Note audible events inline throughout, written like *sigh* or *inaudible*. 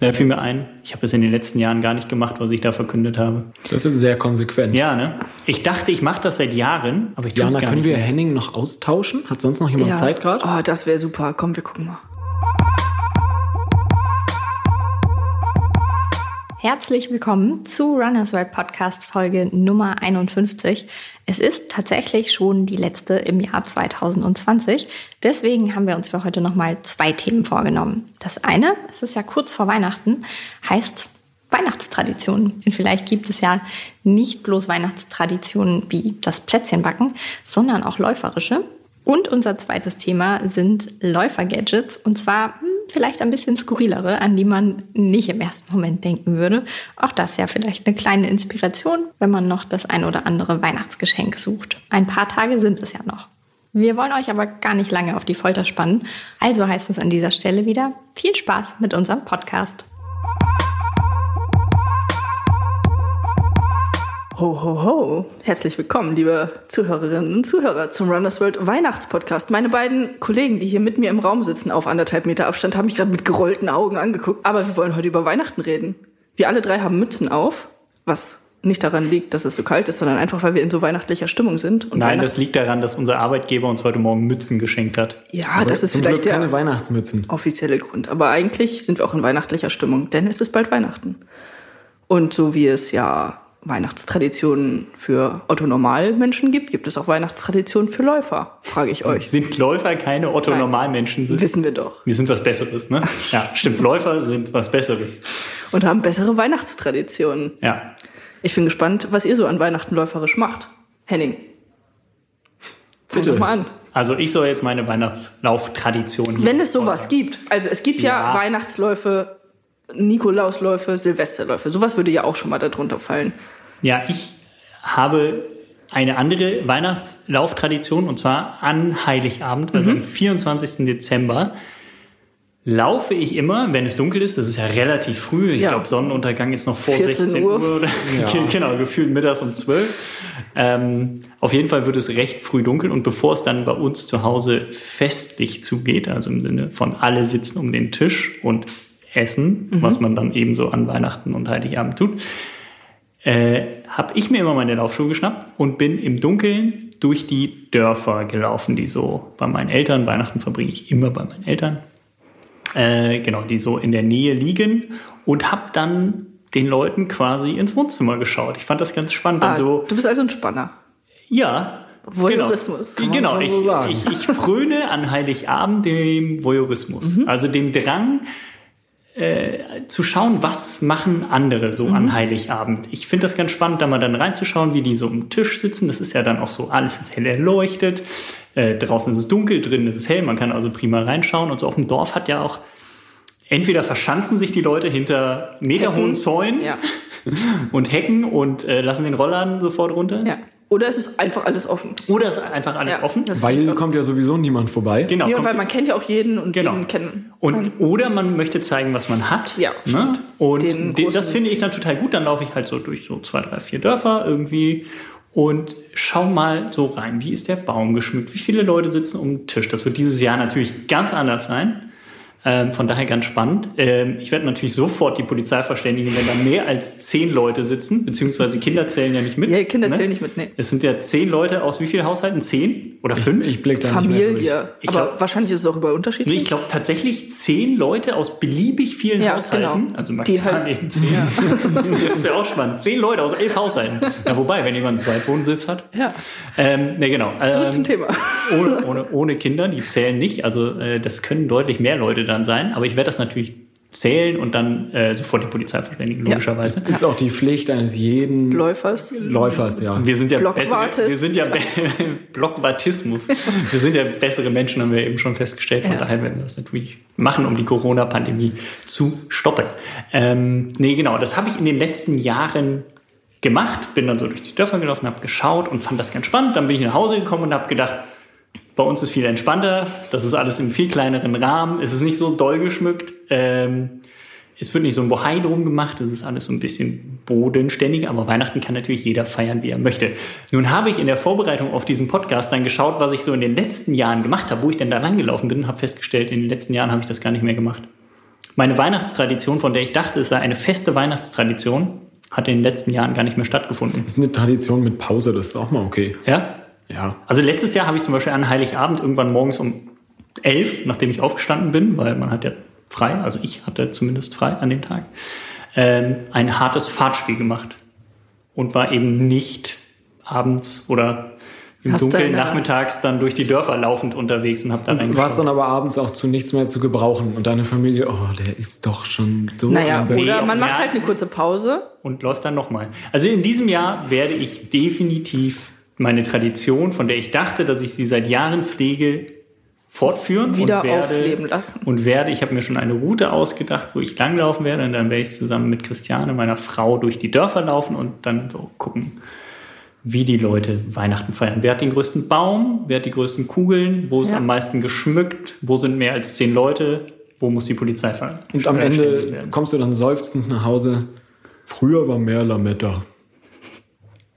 Da fiel mir ein, ich habe es in den letzten Jahren gar nicht gemacht, was ich da verkündet habe. Das ist sehr konsequent. Ja, ne? Ich dachte, ich mache das seit Jahren, aber ich tue es Jana, gar können nicht. wir mehr. Henning noch austauschen? Hat sonst noch jemand Zeit gerade? Oh, das wäre super. Komm, wir gucken mal. Herzlich willkommen zu Runners World Podcast Folge Nummer 51. Es ist tatsächlich schon die letzte im Jahr 2020. Deswegen haben wir uns für heute nochmal zwei Themen vorgenommen. Das eine, es ist ja kurz vor Weihnachten, heißt Weihnachtstraditionen. Und vielleicht gibt es ja nicht bloß Weihnachtstraditionen wie das Plätzchenbacken, sondern auch läuferische. Und unser zweites Thema sind Läufergadgets und zwar hm, vielleicht ein bisschen skurrilere, an die man nicht im ersten Moment denken würde. Auch das ja vielleicht eine kleine Inspiration, wenn man noch das ein oder andere Weihnachtsgeschenk sucht. Ein paar Tage sind es ja noch. Wir wollen euch aber gar nicht lange auf die Folter spannen. Also heißt es an dieser Stelle wieder viel Spaß mit unserem Podcast. Ho, ho, ho. Herzlich willkommen, liebe Zuhörerinnen und Zuhörer, zum Runners World Weihnachtspodcast. Meine beiden Kollegen, die hier mit mir im Raum sitzen, auf anderthalb Meter Abstand, haben mich gerade mit gerollten Augen angeguckt. Aber wir wollen heute über Weihnachten reden. Wir alle drei haben Mützen auf, was nicht daran liegt, dass es so kalt ist, sondern einfach, weil wir in so weihnachtlicher Stimmung sind. Und Nein, das liegt daran, dass unser Arbeitgeber uns heute Morgen Mützen geschenkt hat. Ja, Aber das ist zum vielleicht Glück der keine Weihnachtsmützen. offizielle Grund. Aber eigentlich sind wir auch in weihnachtlicher Stimmung, denn es ist bald Weihnachten. Und so wie es ja Weihnachtstraditionen für Otto-Normalmenschen gibt, gibt es auch Weihnachtstraditionen für Läufer, frage ich euch. Sind Läufer keine Otto-Normalmenschen? Wissen wir doch. Wir sind was Besseres, ne? Ja, stimmt. Läufer sind was Besseres. Und haben bessere Weihnachtstraditionen. Ja. Ich bin gespannt, was ihr so an Weihnachten läuferisch macht. Henning. Fang Bitte. doch mal an. Also ich soll jetzt meine Weihnachtslauftradition Wenn es sowas gibt. Also es gibt ja, Ja. Weihnachtsläufe, Nikolausläufe, Silvesterläufe. Sowas würde ja auch schon mal darunter fallen. Ja, ich habe eine andere Weihnachtslauftradition und zwar an Heiligabend, also am 24. Dezember, laufe ich immer, wenn es dunkel ist. Das ist ja relativ früh. Ich Ja. glaube, Sonnenuntergang ist noch vor 14 16 Uhr. Uhr. oder *laughs* Ja. *laughs* genau, gefühlt mittags um 12. Ähm, auf jeden Fall wird es recht früh dunkel und bevor es dann bei uns zu Hause festlich zugeht, also im Sinne von alle sitzen um den Tisch und essen, was man dann eben so an Weihnachten und Heiligabend tut, äh, habe ich mir immer meine Laufschuhe geschnappt und bin im Dunkeln durch die Dörfer gelaufen, die so bei meinen Eltern, Weihnachten verbringe ich immer bei meinen Eltern, äh, genau, die so in der Nähe liegen und habe dann den Leuten quasi ins Wohnzimmer geschaut. Ich fand das ganz spannend. Ah, so, du bist also ein Spanner. ja. Voyeurismus. Genau, genau ich, so ich, ich fröne an Heiligabend dem Voyeurismus. Mhm. Also dem Drang, äh, zu schauen, was machen andere so Mhm. an Heiligabend. Ich finde das ganz spannend, da mal dann reinzuschauen, wie die so am Tisch sitzen. Das ist ja dann auch so, alles ist hell erleuchtet. Äh, draußen ist es dunkel, drinnen ist es hell. Man kann also prima reinschauen. Und so auf dem Dorf hat ja auch, entweder verschanzen sich die Leute hinter meterhohen. Zäunen Ja. *laughs* und Hecken und äh, lassen den Rollladen sofort runter. ja. Oder es ist einfach alles offen. Oder ist einfach alles Ja, offen. das- Weil kommt ja sowieso niemand vorbei. Genau. Ja, weil man kennt ja auch jeden und Genau. jeden kennen. Und, oder man möchte zeigen, was man hat. Ja, ne? stimmt. Und Den den, das finde ich dann total gut. Dann laufe ich halt so durch so zwei, drei, vier Dörfer irgendwie und schau mal so rein. Wie ist der Baum geschmückt? Wie viele Leute sitzen um den Tisch? Das wird dieses Jahr natürlich ganz anders sein. Ähm, von daher ganz spannend. Ähm, ich werde natürlich sofort die Polizei verständigen, wenn da mehr als zehn Leute sitzen, beziehungsweise Kinder zählen ja nicht mit. Ja, Kinder ne? zählen nicht mit, nee. Es sind ja zehn Leute aus wie vielen Haushalten? Zehn oder fünf? Ich blick da nicht mehr durch. Familie. Ich Aber glaub- wahrscheinlich ist es auch über Nee, unterschiedlich. ich glaube tatsächlich zehn Leute aus beliebig vielen Ja, Haushalten. genau. Also maximal halt- eben zehn. *laughs* das wäre auch spannend. Zehn Leute aus elf Haushalten. Ja, wobei, wenn jemand einen Zweitwohnsitz hat. Ja. Ähm, ne, genau. Zurück Ähm, zum Thema. ohne, ohne, ohne Kinder, die zählen nicht. Also äh, das können deutlich mehr Leute dann sein. Aber ich werde das natürlich zählen und dann äh, sofort die Polizei verständigen, logischerweise. Das ist auch die Pflicht eines jeden Läufers. Läufers, ja. Wir sind ja bessere, Blockwartes. wir sind ja be *laughs* Blockwartismus. Wir sind ja bessere Menschen, haben wir eben schon festgestellt. Von Ja. daher werden wir das natürlich machen, um die Corona-Pandemie zu stoppen. Ähm, nee, genau, das habe ich in den letzten Jahren gemacht. Bin dann so durch die Dörfer gelaufen, habe geschaut und fand das ganz spannend. Dann bin ich nach Hause gekommen und habe gedacht, bei uns ist viel entspannter. Das ist alles im viel kleineren Rahmen. Es ist nicht so doll geschmückt. Ähm, es wird nicht so ein Bohai drum gemacht. Es ist alles so ein bisschen bodenständiger. Aber Weihnachten kann natürlich jeder feiern, wie er möchte. Nun habe ich in der Vorbereitung auf diesen Podcast dann geschaut, was ich so in den letzten Jahren gemacht habe, wo ich denn da langgelaufen bin und habe festgestellt, in den letzten Jahren habe ich das gar nicht mehr gemacht. Meine Weihnachtstradition, von der ich dachte, es sei eine feste Weihnachtstradition, hat in den letzten Jahren gar nicht mehr stattgefunden. Das ist eine Tradition mit Pause, das ist auch mal okay. Ja? Ja. Also letztes Jahr habe ich zum Beispiel an Heiligabend irgendwann morgens um elf, nachdem ich aufgestanden bin, weil man hat ja frei, also ich hatte zumindest frei an dem Tag, ähm, ein hartes Fahrtspiel gemacht und war eben nicht abends oder im Hast Dunkeln deine- nachmittags dann durch die Dörfer laufend unterwegs und habe da Du warst dann aber abends auch zu nichts mehr zu gebrauchen und deine Familie, oh, der ist doch schon so Naja, oder man ja. macht halt eine kurze Pause. und läuft dann nochmal. Also in diesem Jahr werde ich definitiv meine Tradition, von der ich dachte, dass ich sie seit Jahren pflege, fortführen Wieder und werde, aufleben lassen. Und werde, ich habe mir schon eine Route ausgedacht, wo ich langlaufen werde und dann werde ich zusammen mit Christiane, meiner Frau, durch die Dörfer laufen und dann so gucken, wie die Leute Weihnachten feiern. Wer hat den größten Baum? Wer hat die größten Kugeln? Wo ist Ja. am meisten geschmückt? Wo sind mehr als zehn Leute? Wo muss die Polizei fahren? Und am Ende kommst du dann seufzend nach Hause. Früher war mehr Lametta.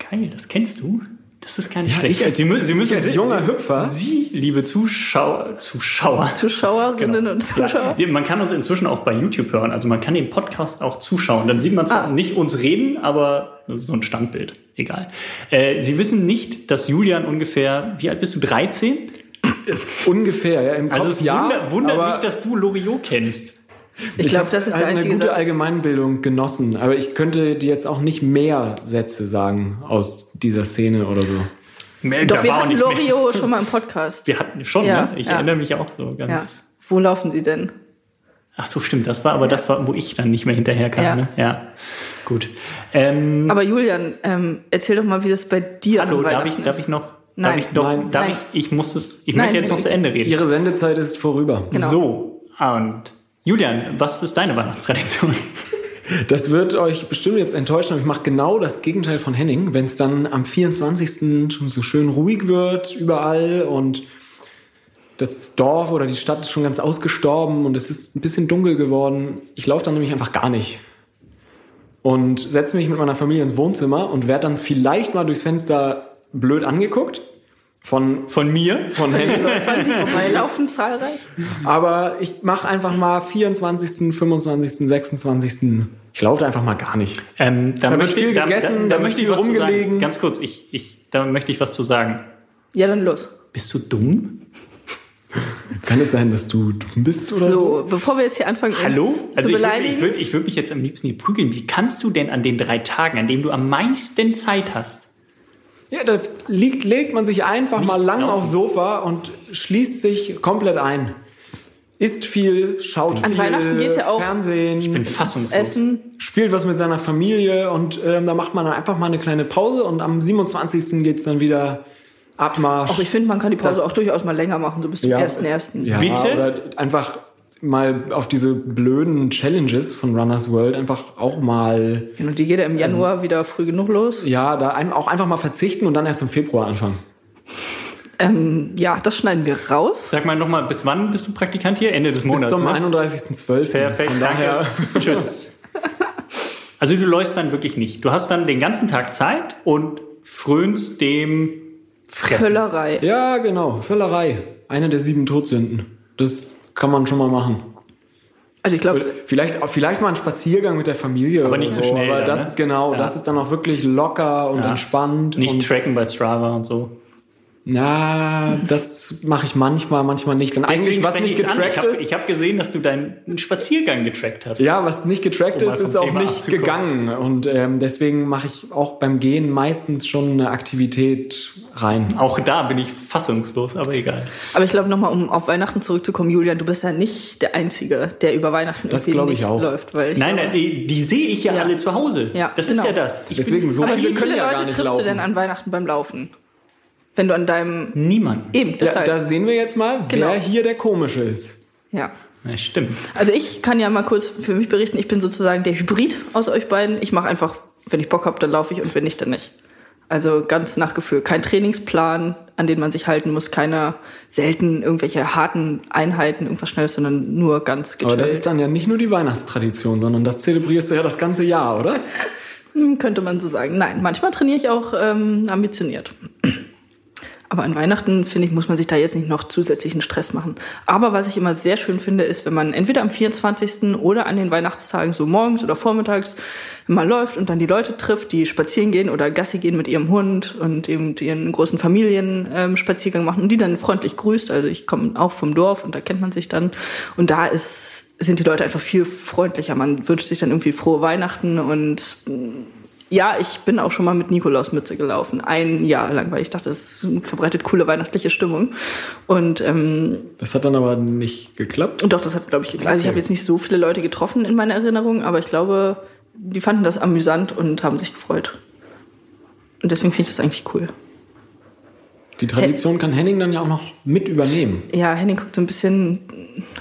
Geil, das kennst du? Das ist gar nicht Ja, schlecht. ich Sie, mü- Sie müssen ich als junger Hüpfer? Sie, liebe Zuschauer, Zuschauer. Zuschauerinnen Genau. und Zuschauer. Ja, man kann uns inzwischen auch bei YouTube hören. Also man kann den Podcast auch zuschauen. Dann sieht man zwar Ah. nicht uns reden, aber das ist so ein Standbild. Egal. Äh, Sie wissen nicht, dass Julian ungefähr, wie alt bist du? 13? Ungefähr, ja, im Also Kopf es ja. wundert, wundert aber mich, dass du Loriot kennst. Ich glaube, das ist halt der einzige eine gute Satz. Allgemeinbildung genossen, aber ich könnte dir jetzt auch nicht mehr Sätze sagen aus dieser Szene oder so. Mehr, Doch, wir hatten. Loriot schon mal im Podcast. Wir hatten schon, Ja, ne? Ich ja. erinnere mich auch so ganz. Ja. Wo laufen sie denn? Ach so, stimmt. Das war aber das war, wo ich dann nicht mehr hinterher kam. Ja. Ne? ja. Gut. Ähm, Aber Julian, ähm, erzähl doch mal, wie das bei dir hallo, darf ich, darf ist. ich noch? Nein. Darf ich doch? Nein. darf Nein. ich? Ich muss es. Ich Nein, möchte jetzt noch zu Ende reden. Ihre Sendezeit ist vorüber. Genau. So und Julian, was ist deine Weihnachtstradition? Das wird euch bestimmt jetzt enttäuschen, aber ich mache genau das Gegenteil von Henning. Wenn es dann am 24. schon so schön ruhig wird überall und das Dorf oder die Stadt ist schon ganz ausgestorben und es ist ein bisschen dunkel geworden. Ich laufe dann nämlich einfach gar nicht. Und setze mich mit meiner Familie ins Wohnzimmer und werde dann vielleicht mal durchs Fenster blöd angeguckt von, Von mir? von. Läufern, *laughs* die vorbeilaufen, zahlreich? Aber ich mache einfach mal 24., 25., 26. Ich laufe einfach mal gar nicht. Ähm, da, Da wird möchte, viel gegessen, da, da da wird möchte ich was zu sagen. rumgelegen. Ganz kurz, ich, ich, da möchte ich was zu sagen. Ja, dann los. Bist du dumm? Kann es sein, dass du dumm bist oder so? So, bevor wir jetzt hier anfangen, uns Hallo? zu Also ich würde beleidigen. ich würd, ich würd mich jetzt am liebsten hier prügeln. Wie kannst du denn an den drei Tagen, an denen du am meisten Zeit hast, Ja, da liegt, legt man sich einfach Nicht mal lang laufen. aufs Sofa und schließt sich komplett ein. Isst viel, schaut An viel Weihnachten geht's ja auch- Fernsehen, ich bin fassungslos. Essen. spielt was mit seiner Familie und ähm, da macht man dann einfach mal eine kleine Pause und am 27. geht's dann wieder Abmarsch. Auch ich finde, man kann die Pause Das- auch durchaus mal länger machen, so bis zum Ja. ersten ersten. ja, Bitte? Oder einfach mal auf diese blöden Challenges von Runners World einfach auch mal, Und die geht ja im Januar wieder früh genug los. ja, da auch einfach mal verzichten und dann erst im Februar anfangen. Ähm, ja, das schneiden wir raus. Sag mal nochmal, bis wann bist du Praktikant hier? Ende des Monats. Bis zum ne? 31.12. Perfekt, Von daher, danke. *laughs* Tschüss. Also du läufst dann wirklich nicht. Du hast dann den ganzen Tag Zeit und frönst dem Fressen. Völlerei. Ja, genau. Völlerei. Eine der sieben Todsünden. Das kann man schon mal machen. Also ich glaube, Vielleicht, vielleicht mal einen Spaziergang mit der Familie. Aber oder nicht so schnell Aber dann, das ne? ist genau, Ja. das ist dann auch wirklich locker und Ja. entspannt. Nicht und, tracken bei Strava und so. Na, das mache ich manchmal, manchmal nicht. Und eigentlich, was nicht getrackt Ich habe ist. hab gesehen, dass du deinen Spaziergang getrackt hast. Ja, was nicht getrackt Um ist, ist auch Thema nicht abzukommen. gegangen. Und ähm, deswegen mache ich auch beim Gehen meistens schon eine Aktivität rein. Auch da bin ich fassungslos, aber egal. aber ich glaube nochmal, um auf Weihnachten zurückzukommen, Julian, du bist ja nicht der Einzige, der über Weihnachten Das irgendwie glaube ich nicht auch. läuft. Weil ich Nein, glaube, nein, die, die sehe ich ja, Ja. alle zu Hause. Ja, das genau. ist ja das. Ich Deswegen so aber viele wie viele ja Leute triffst laufen. du denn an Weihnachten beim Laufen? Wenn du an deinem... niemand. Eben, Ja, deshalb. da sehen wir jetzt mal, Genau. wer hier der Komische ist. ja. Ja, stimmt. Also ich kann ja mal kurz für mich berichten, ich bin sozusagen der Hybrid aus euch beiden. Ich mache einfach, wenn ich Bock habe, dann laufe ich und wenn nicht, dann nicht. Also ganz nach Gefühl. Kein Trainingsplan, an den man sich halten muss, keine selten irgendwelche harten Einheiten, irgendwas Schnelles, sondern nur ganz Aber gechillt. das ist dann ja nicht nur die Weihnachtstradition, sondern das zelebrierst du ja das ganze Jahr, oder? *laughs* Hm, könnte man so sagen. Nein, manchmal trainiere ich auch ähm, ambitioniert. Aber an Weihnachten, finde ich, muss man sich da jetzt nicht noch zusätzlichen Stress machen. Aber was ich immer sehr schön finde, ist, wenn man entweder am 24. oder an den Weihnachtstagen so morgens oder vormittags mal läuft und dann die Leute trifft, die spazieren gehen oder Gassi gehen mit ihrem Hund und eben ihren großen Familienspaziergang ähm, machen und die dann freundlich grüßt. Also ich komme auch vom Dorf und da kennt man sich dann. Und da ist sind die Leute einfach viel freundlicher. Man wünscht sich dann irgendwie frohe Weihnachten und ja, ich bin auch schon mal mit Nikolausmütze gelaufen, ein Jahr lang, weil ich dachte, es verbreitet coole weihnachtliche Stimmung. Und ähm, das hat dann aber nicht geklappt. Und doch, das hat glaube ich geklappt. Okay. Also ich habe jetzt nicht so viele Leute getroffen in meiner Erinnerung, aber ich glaube, die fanden das amüsant und haben sich gefreut. Und deswegen finde ich das eigentlich cool. Die Tradition kann Henning dann ja auch noch mit übernehmen. Ja, Henning guckt so ein bisschen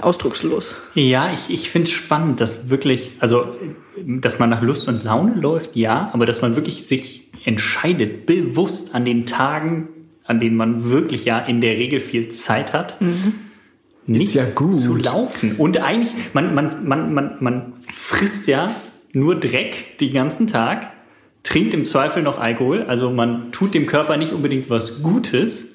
ausdruckslos. Ja, ich, ich finde es spannend, dass wirklich, also dass man nach Lust und Laune läuft, ja, aber dass man wirklich sich entscheidet, bewusst an den Tagen, an denen man wirklich ja in der Regel viel Zeit hat, mhm. nicht ja zu laufen. Und eigentlich, man, man, man, man, man frisst ja nur Dreck den ganzen Tag, trinkt im Zweifel noch Alkohol, also man tut dem Körper nicht unbedingt was Gutes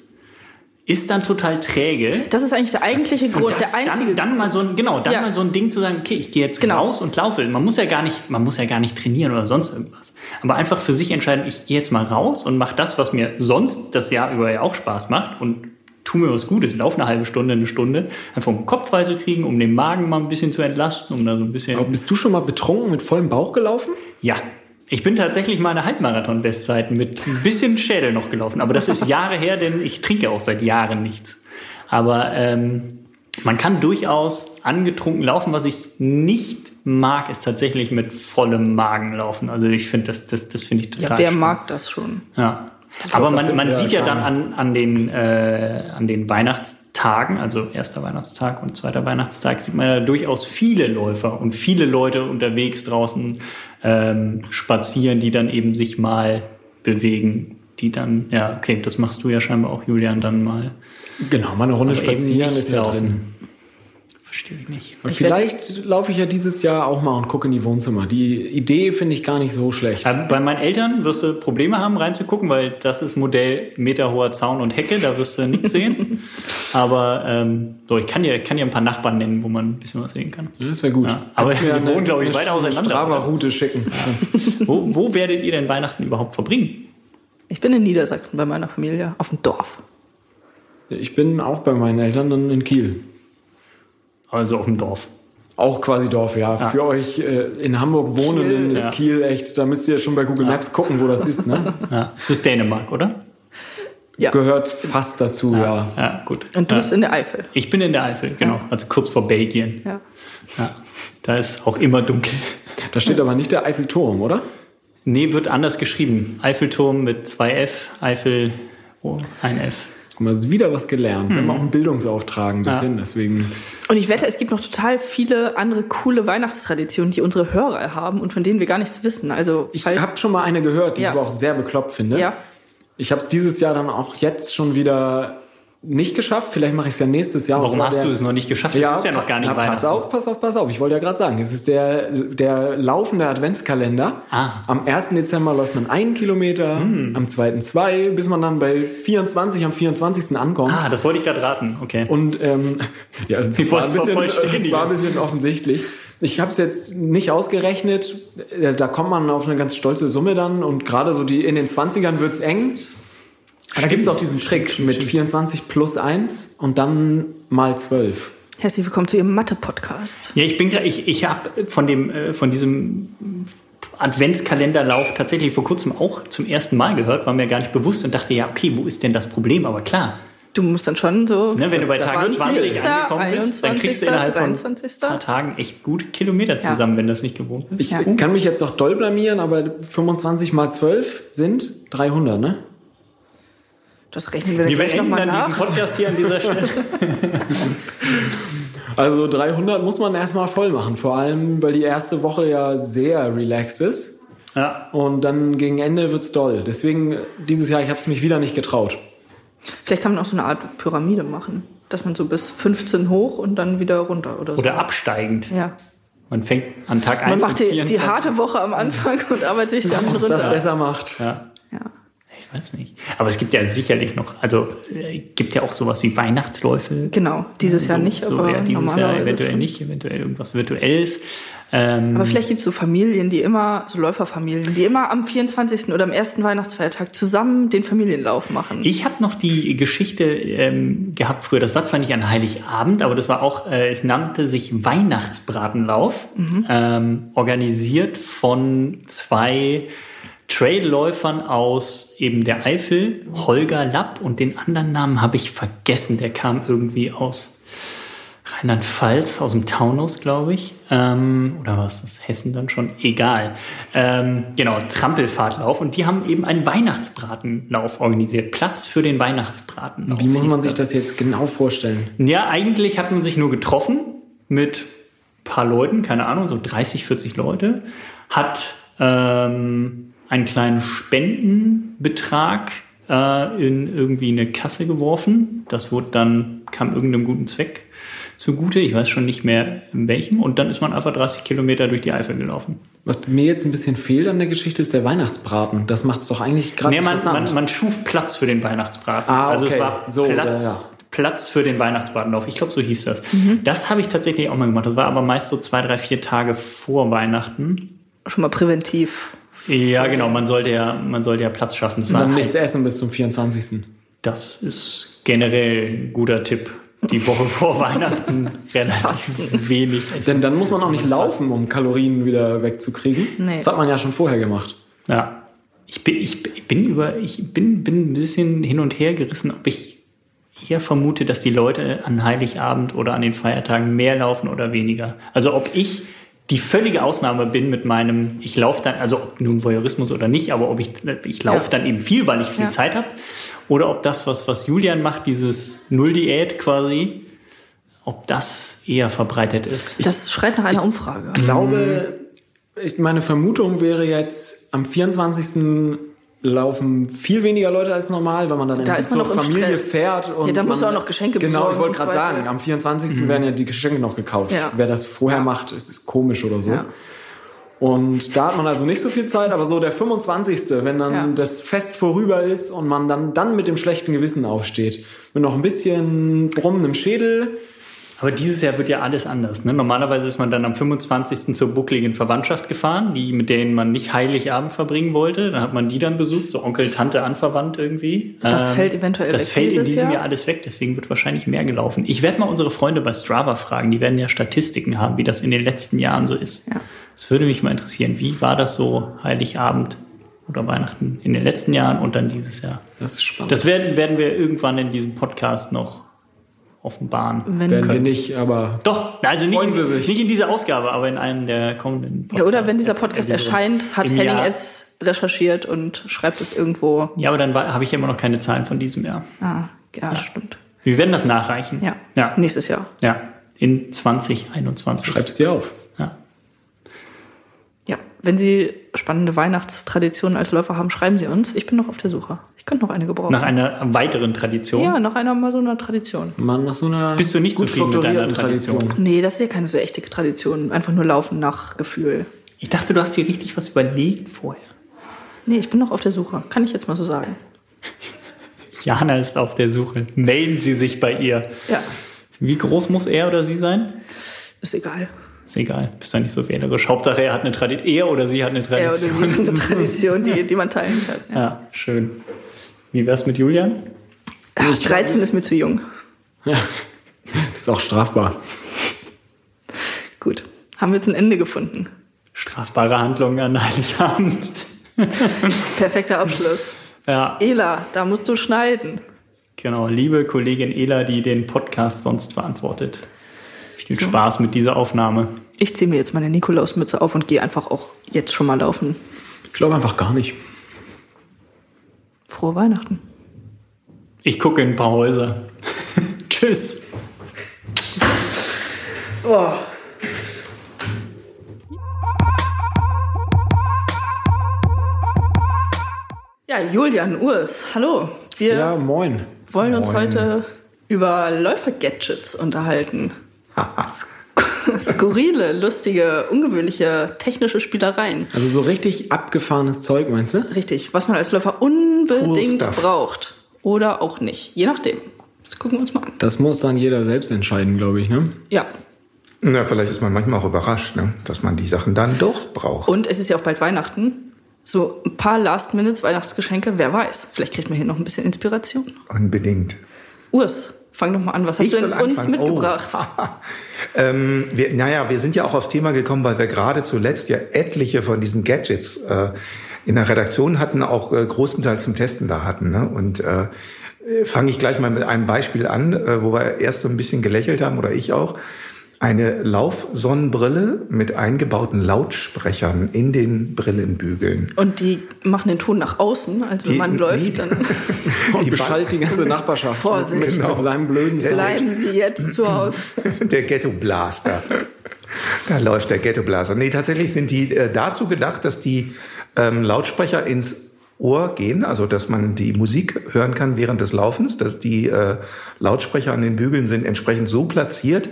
ist dann total träge. Das ist eigentlich der eigentliche Grund, das, der einzige. Dann, dann mal so ein, genau, dann ja. mal so ein Ding zu sagen, okay, ich gehe jetzt genau. raus und laufe. Man muss ja gar nicht, man muss ja gar nicht trainieren oder sonst irgendwas. Aber einfach für sich entscheiden, ich gehe jetzt mal raus und mache das, was mir sonst das Jahr über ja auch Spaß macht und tu mir was Gutes, lauf eine halbe Stunde, eine Stunde, einfach um den Kopf frei zu kriegen, um den Magen mal ein bisschen zu entlasten, um da so ein bisschen. Aber bist du schon mal betrunken mit vollem Bauch gelaufen? Ja, ich bin tatsächlich mal eine Halbmarathon-Bestzeiten mit ein bisschen Schädel noch gelaufen. Aber das ist *laughs* Jahre her, denn ich trinke auch seit Jahren nichts. Aber ähm, man kann durchaus angetrunken laufen. Was ich nicht mag, ist tatsächlich mit vollem Magen laufen. Also ich finde, das, das, das finde ich total Ja, wer schlimm. mag das schon? Ja. Aber man, man sieht ja dann an, an, den, äh, an den Weihnachtstagen, also erster Weihnachtstag und zweiter Weihnachtstag, sieht man ja durchaus viele Läufer und viele Leute unterwegs draußen ähm, spazieren, die dann eben sich mal bewegen, die dann, ja, okay, das machst du ja scheinbar auch, Julian, dann mal. Genau, mal eine Runde spazieren ist ja drin. Verstehe ich nicht. Und vielleicht laufe ich ja dieses Jahr auch mal und gucke in die Wohnzimmer. Die Idee finde ich gar nicht so schlecht. Ähm, bei meinen Eltern wirst du Probleme haben, reinzugucken, weil das ist Modell meterhoher Zaun und Hecke, da wirst du nichts sehen. *laughs* Aber ähm, so, ich kann dir, kann dir ein paar Nachbarn nennen, wo man ein bisschen was sehen kann. Ja, das wäre gut. Ja, aber wir wohnen, glaube ich, weit auseinander. Strava-Route schicken. Ja. *laughs* wo, wo werdet ihr denn Weihnachten überhaupt verbringen? Ich bin in Niedersachsen bei meiner Familie, auf dem Dorf. Ich bin auch bei meinen Eltern dann in Kiel. Also auf dem Dorf. Auch quasi Dorf, ja. ja. Für euch äh, in Hamburg Wohnenden ist ja. Kiel echt, da müsst ihr schon bei Google Maps gucken, wo das ist. Ne? *laughs* Ja. Das ist Dänemark, oder? Ja. Gehört fast dazu, ja. Ja, gut. Und du bist in der Eifel. Ich bin in der Eifel, genau. Also kurz vor Belgien. Ja. ja. Da ist auch immer dunkel. Da steht aber nicht der Eiffelturm, oder? Nee, wird anders geschrieben. Eiffelturm mit zwei F, Eifel, oh, ein F. Guck mal, wieder was gelernt. Wir haben hm. auch einen Bildungsauftrag ein bisschen, ja. deswegen. Und ich wette, es gibt noch total viele andere coole Weihnachtstraditionen, die unsere Hörer haben und von denen wir gar nichts wissen. Also ich habe schon mal eine gehört, die ja. ich aber auch sehr bekloppt finde. Ja. Ich habe es dieses Jahr dann auch jetzt schon wieder nicht geschafft. Vielleicht mache ich es ja nächstes Jahr. Warum hast der, du es noch nicht geschafft? Ja, ist ja noch gar nicht na, Pass auf, pass auf, pass auf. Ich wollte ja gerade sagen, es ist der, der laufende Adventskalender. Ah. Am 1. Dezember läuft man einen Kilometer, hm. am 2. zwei, bis man dann bei 24 am 24. ankommt. Ah, das wollte ich gerade raten. Okay. Und ähm, *laughs* ja, das, das, war ein bisschen, das war ein bisschen offensichtlich. Ich habe es jetzt nicht ausgerechnet. Äh, da kommt man auf eine ganz stolze Summe dann und gerade so die in den 20ern wird's eng. Da gibt es auch diesen Trick mit 24 plus 1 und dann mal 12. Herzlich willkommen zu Ihrem Mathe-Podcast. Ja, ich bin ich, ich habe von dem, äh, von diesem Adventskalenderlauf tatsächlich vor kurzem auch zum ersten Mal gehört, war mir gar nicht bewusst und dachte, ja, okay, wo ist denn das Problem? Aber klar. Du musst dann schon so. Ne, wenn du bei Tag 20 angekommen bist, dann kriegst du innerhalb 23. von ein paar Tagen echt gut Kilometer zusammen, ja. wenn das nicht gewohnt ist. Ich ja. kann mich jetzt auch doll blamieren, aber 25 mal 12 sind 300, ne? Das rechnen wir, wir gleich nochmal nach. diesen Podcast hier an dieser Stelle. *laughs* also 300 muss man erstmal voll machen, vor allem, weil die erste Woche ja sehr relaxed ist. Ja. Und dann gegen Ende wird es doll. Deswegen dieses Jahr, ich habe es mich wieder nicht getraut. Vielleicht kann man auch so eine Art Pyramide machen, dass man so bis 15 hoch und dann wieder runter oder so. Oder absteigend. Ja. Man fängt an Tag 1 Man macht die, die, harte Woche am Anfang und arbeitet sich dann runter. das besser macht. Ja. Weiß nicht. Aber es gibt ja sicherlich noch, also äh, gibt ja auch sowas wie Weihnachtsläufe. Genau, dieses Jahr so, nicht, so, aber ja, dieses Jahr eventuell schon. nicht, eventuell irgendwas Virtuelles. Ähm, Aber vielleicht gibt es so Familien, die immer, so Läuferfamilien, die immer am 24. oder am ersten Weihnachtsfeiertag zusammen den Familienlauf machen. Ich habe noch die Geschichte ähm, gehabt früher. Das war zwar nicht an Heiligabend, aber das war auch, äh, es nannte sich Weihnachtsbratenlauf, ähm, organisiert von zwei Trailläufern aus eben der Eifel, Holger Lapp und den anderen Namen habe ich vergessen. Der kam irgendwie aus Rheinland-Pfalz, aus dem Taunus, glaube ich. Ähm, oder was das Hessen dann schon? Egal. Ähm, genau, Trampelfahrtlauf. Und die haben eben einen Weihnachtsbratenlauf organisiert. Platz für den Weihnachtsbratenlauf. Wie muss man sich das jetzt genau vorstellen? Ja, eigentlich hat man sich nur getroffen mit ein paar Leuten, keine Ahnung, so 30, 40 Leute, hat ähm, einen kleinen Spendenbetrag äh, in irgendwie eine Kasse geworfen. Das wurde dann, kam irgendeinem guten Zweck zugute. Ich weiß schon nicht mehr in welchem. Und dann ist man einfach 30 Kilometer durch die Eifel gelaufen. Was mir jetzt ein bisschen fehlt an der Geschichte, ist der Weihnachtsbraten. Das macht es doch eigentlich gerade Nee, man, interessant. man, man schuf Platz für den Weihnachtsbraten. Ah, Also es okay. war So, Platz, ja, ja. Platz für den Weihnachtsbratenlauf. Ich glaube, so hieß das. Mhm. Das habe ich tatsächlich auch mal gemacht. Das war aber meist so zwei, drei, vier Tage vor Weihnachten. Schon mal präventiv. Ja, genau. Man sollte ja, man sollte ja Platz schaffen. Das, Und war dann halt, nichts essen bis zum 24. das ist generell ein guter Tipp. Die Woche *laughs* vor Weihnachten relativ wenig essen. Denn dann muss man auch nicht laufen, um Kalorien wieder wegzukriegen. Nee. Das hat man ja schon vorher gemacht. Ja. Ich bin, ich bin über, ich bin, bin ein bisschen hin und her gerissen, ob ich eher vermute, dass die Leute an Heiligabend oder an den Feiertagen mehr laufen oder weniger. Also ob ich die völlige Ausnahme bin mit meinem, ich laufe dann, also ob nun Voyeurismus oder nicht, aber ob ich, ich laufe Ja. dann eben viel, weil ich viel Ja. Zeit habe. Oder ob das, was, was Julian macht, dieses Null-Diät quasi, ob das eher verbreitet ist. Das schreit nach einer Umfrage. Ich glaube, meine Vermutung wäre jetzt, am 24. laufen viel weniger Leute als normal, weil man dann Da zur Familie Stress. fährt. Und Ja, da musst man, du auch noch Geschenke Genau, besorgen ich wollte gerade sagen, am 24. werden ja die Geschenke noch gekauft. Ja. Wer das vorher macht, ist, ist komisch oder so. Ja. Und da hat man also nicht so viel Zeit, aber so der 25., wenn dann Ja. das Fest vorüber ist und man dann, dann mit dem schlechten Gewissen aufsteht, mit noch ein bisschen Brummen im Schädel, Aber dieses Jahr wird ja alles anders. Ne? Normalerweise ist man dann am 25. zur buckligen Verwandtschaft gefahren, die, mit denen man nicht Heiligabend verbringen wollte. Dann hat man die dann besucht, so Onkel, Tante, anverwandt irgendwie. Ähm, Das fällt eventuell Das weg fällt in diesem Jahr. Jahr alles weg, deswegen wird wahrscheinlich mehr gelaufen. Ich werde mal unsere Freunde bei Strava fragen, die werden ja Statistiken haben, wie das in den letzten Jahren so ist. Ja. Das würde mich mal interessieren. Wie war das so Heiligabend oder Weihnachten in den letzten Jahren und dann dieses Jahr? das ist spannend. Das werden, werden wir irgendwann in diesem Podcast noch offenbaren. Wenn, werden wir nicht, aber Doch, also nicht Freuen in, Sie sich. nicht in dieser Ausgabe, aber in einem der kommenden ja, oder wenn dieser Podcast Episoden. erscheint, hat Henning Jahr. es recherchiert und schreibt es irgendwo. Ja, aber dann habe ich immer noch keine Zahlen von diesem Jahr. Ah, ja, stimmt. Wir werden das nachreichen. Ja. Ja. Nächstes Jahr. ja. In 2021. schreib's dir auf. Ja. Wenn Sie spannende Weihnachtstraditionen als Läufer haben, schreiben Sie uns. Ich bin noch auf der Suche. Ich könnte noch eine gebrauchen. Nach einer weiteren Tradition. ja, nach einer mal so einer Tradition. Man nach so einer Bist du nicht gut zufrieden mit deiner Tradition? Tradition. Nee, das ist ja keine so echte Tradition. Einfach nur laufen nach Gefühl. Ich dachte, du hast dir richtig was überlegt vorher. Nee, ich bin noch auf der Suche. Kann ich jetzt mal so sagen. Jana ist auf der Suche. Melden Sie sich bei ihr. Ja, Wie groß muss er oder sie sein? ist egal. Ist egal. Bist du nicht so wählerisch. Hauptsache, er hat eine Tradition. Er oder sie hat eine Er oder Tradition. sie hat eine Tradition, die, die man teilen kann. Ja. Ja, schön. Wie wär's mit Julian? Ach, 13 ist mir zu jung. Ja, *laughs* ist auch strafbar. Gut. Haben wir jetzt ein Ende gefunden. Strafbare Handlungen an Heiligabend. *laughs* Perfekter Abschluss. Ja, Ela, da musst du schneiden. genau. Liebe Kollegin Ela, die den Podcast sonst verantwortet. Viel Spaß mit dieser Aufnahme. Ich ziehe mir jetzt meine Nikolausmütze auf und gehe einfach auch jetzt schon mal laufen. Ich glaube einfach gar nicht. Frohe Weihnachten. Ich gucke in ein paar Häuser. *laughs* Tschüss. Oh. Ja, Julian Urs, hallo. Wir Ja, moin. wollen uns Moin. heute über Läufer-Gadgets unterhalten. *laughs* Skurrile, lustige, ungewöhnliche technische Spielereien. Also so richtig abgefahrenes Zeug, meinst du? Richtig, was man als Läufer unbedingt stuff. braucht. Oder auch nicht. Je nachdem. Das gucken wir uns mal an. Das muss dann jeder selbst entscheiden, glaube ich, ne? Ja. Na, vielleicht ist man manchmal auch überrascht, ne? dass man die Sachen dann doch braucht. Und es ist ja auch bald Weihnachten. So ein paar Last-Minutes-Weihnachtsgeschenke, wer weiß. Vielleicht kriegt man hier noch ein bisschen Inspiration. Unbedingt. Urs, fang doch mal an. Was hast du denn uns anfangen? mitgebracht? Oh. *laughs* ähm, wir, naja, wir sind ja auch aufs Thema gekommen, weil wir gerade zuletzt ja etliche von diesen Gadgets äh, in der Redaktion hatten, auch äh, großenteils zum Testen da hatten. Ne? Und äh, fange ich gleich mal mit einem Beispiel an, äh, wo wir erst so ein bisschen gelächelt haben, oder ich auch. Eine Laufsonnenbrille mit eingebauten Lautsprechern in den Brillenbügeln. Und die machen den Ton nach außen, also wenn Die- man nee. läuft, dann *laughs* Und Die beschallt die ganze *laughs* Nachbarschaft Vorsicht. mit, Genau. seinem blöden Sound. bleiben sie jetzt zu Hause. *laughs* Der Ghetto Blaster. Da läuft der Ghetto Blaster. Nee, tatsächlich sind die äh, dazu gedacht, dass die ähm, Lautsprecher ins Ohr gehen, also dass man die Musik hören kann während des Laufens, dass die äh, Lautsprecher an den Bügeln sind entsprechend so platziert,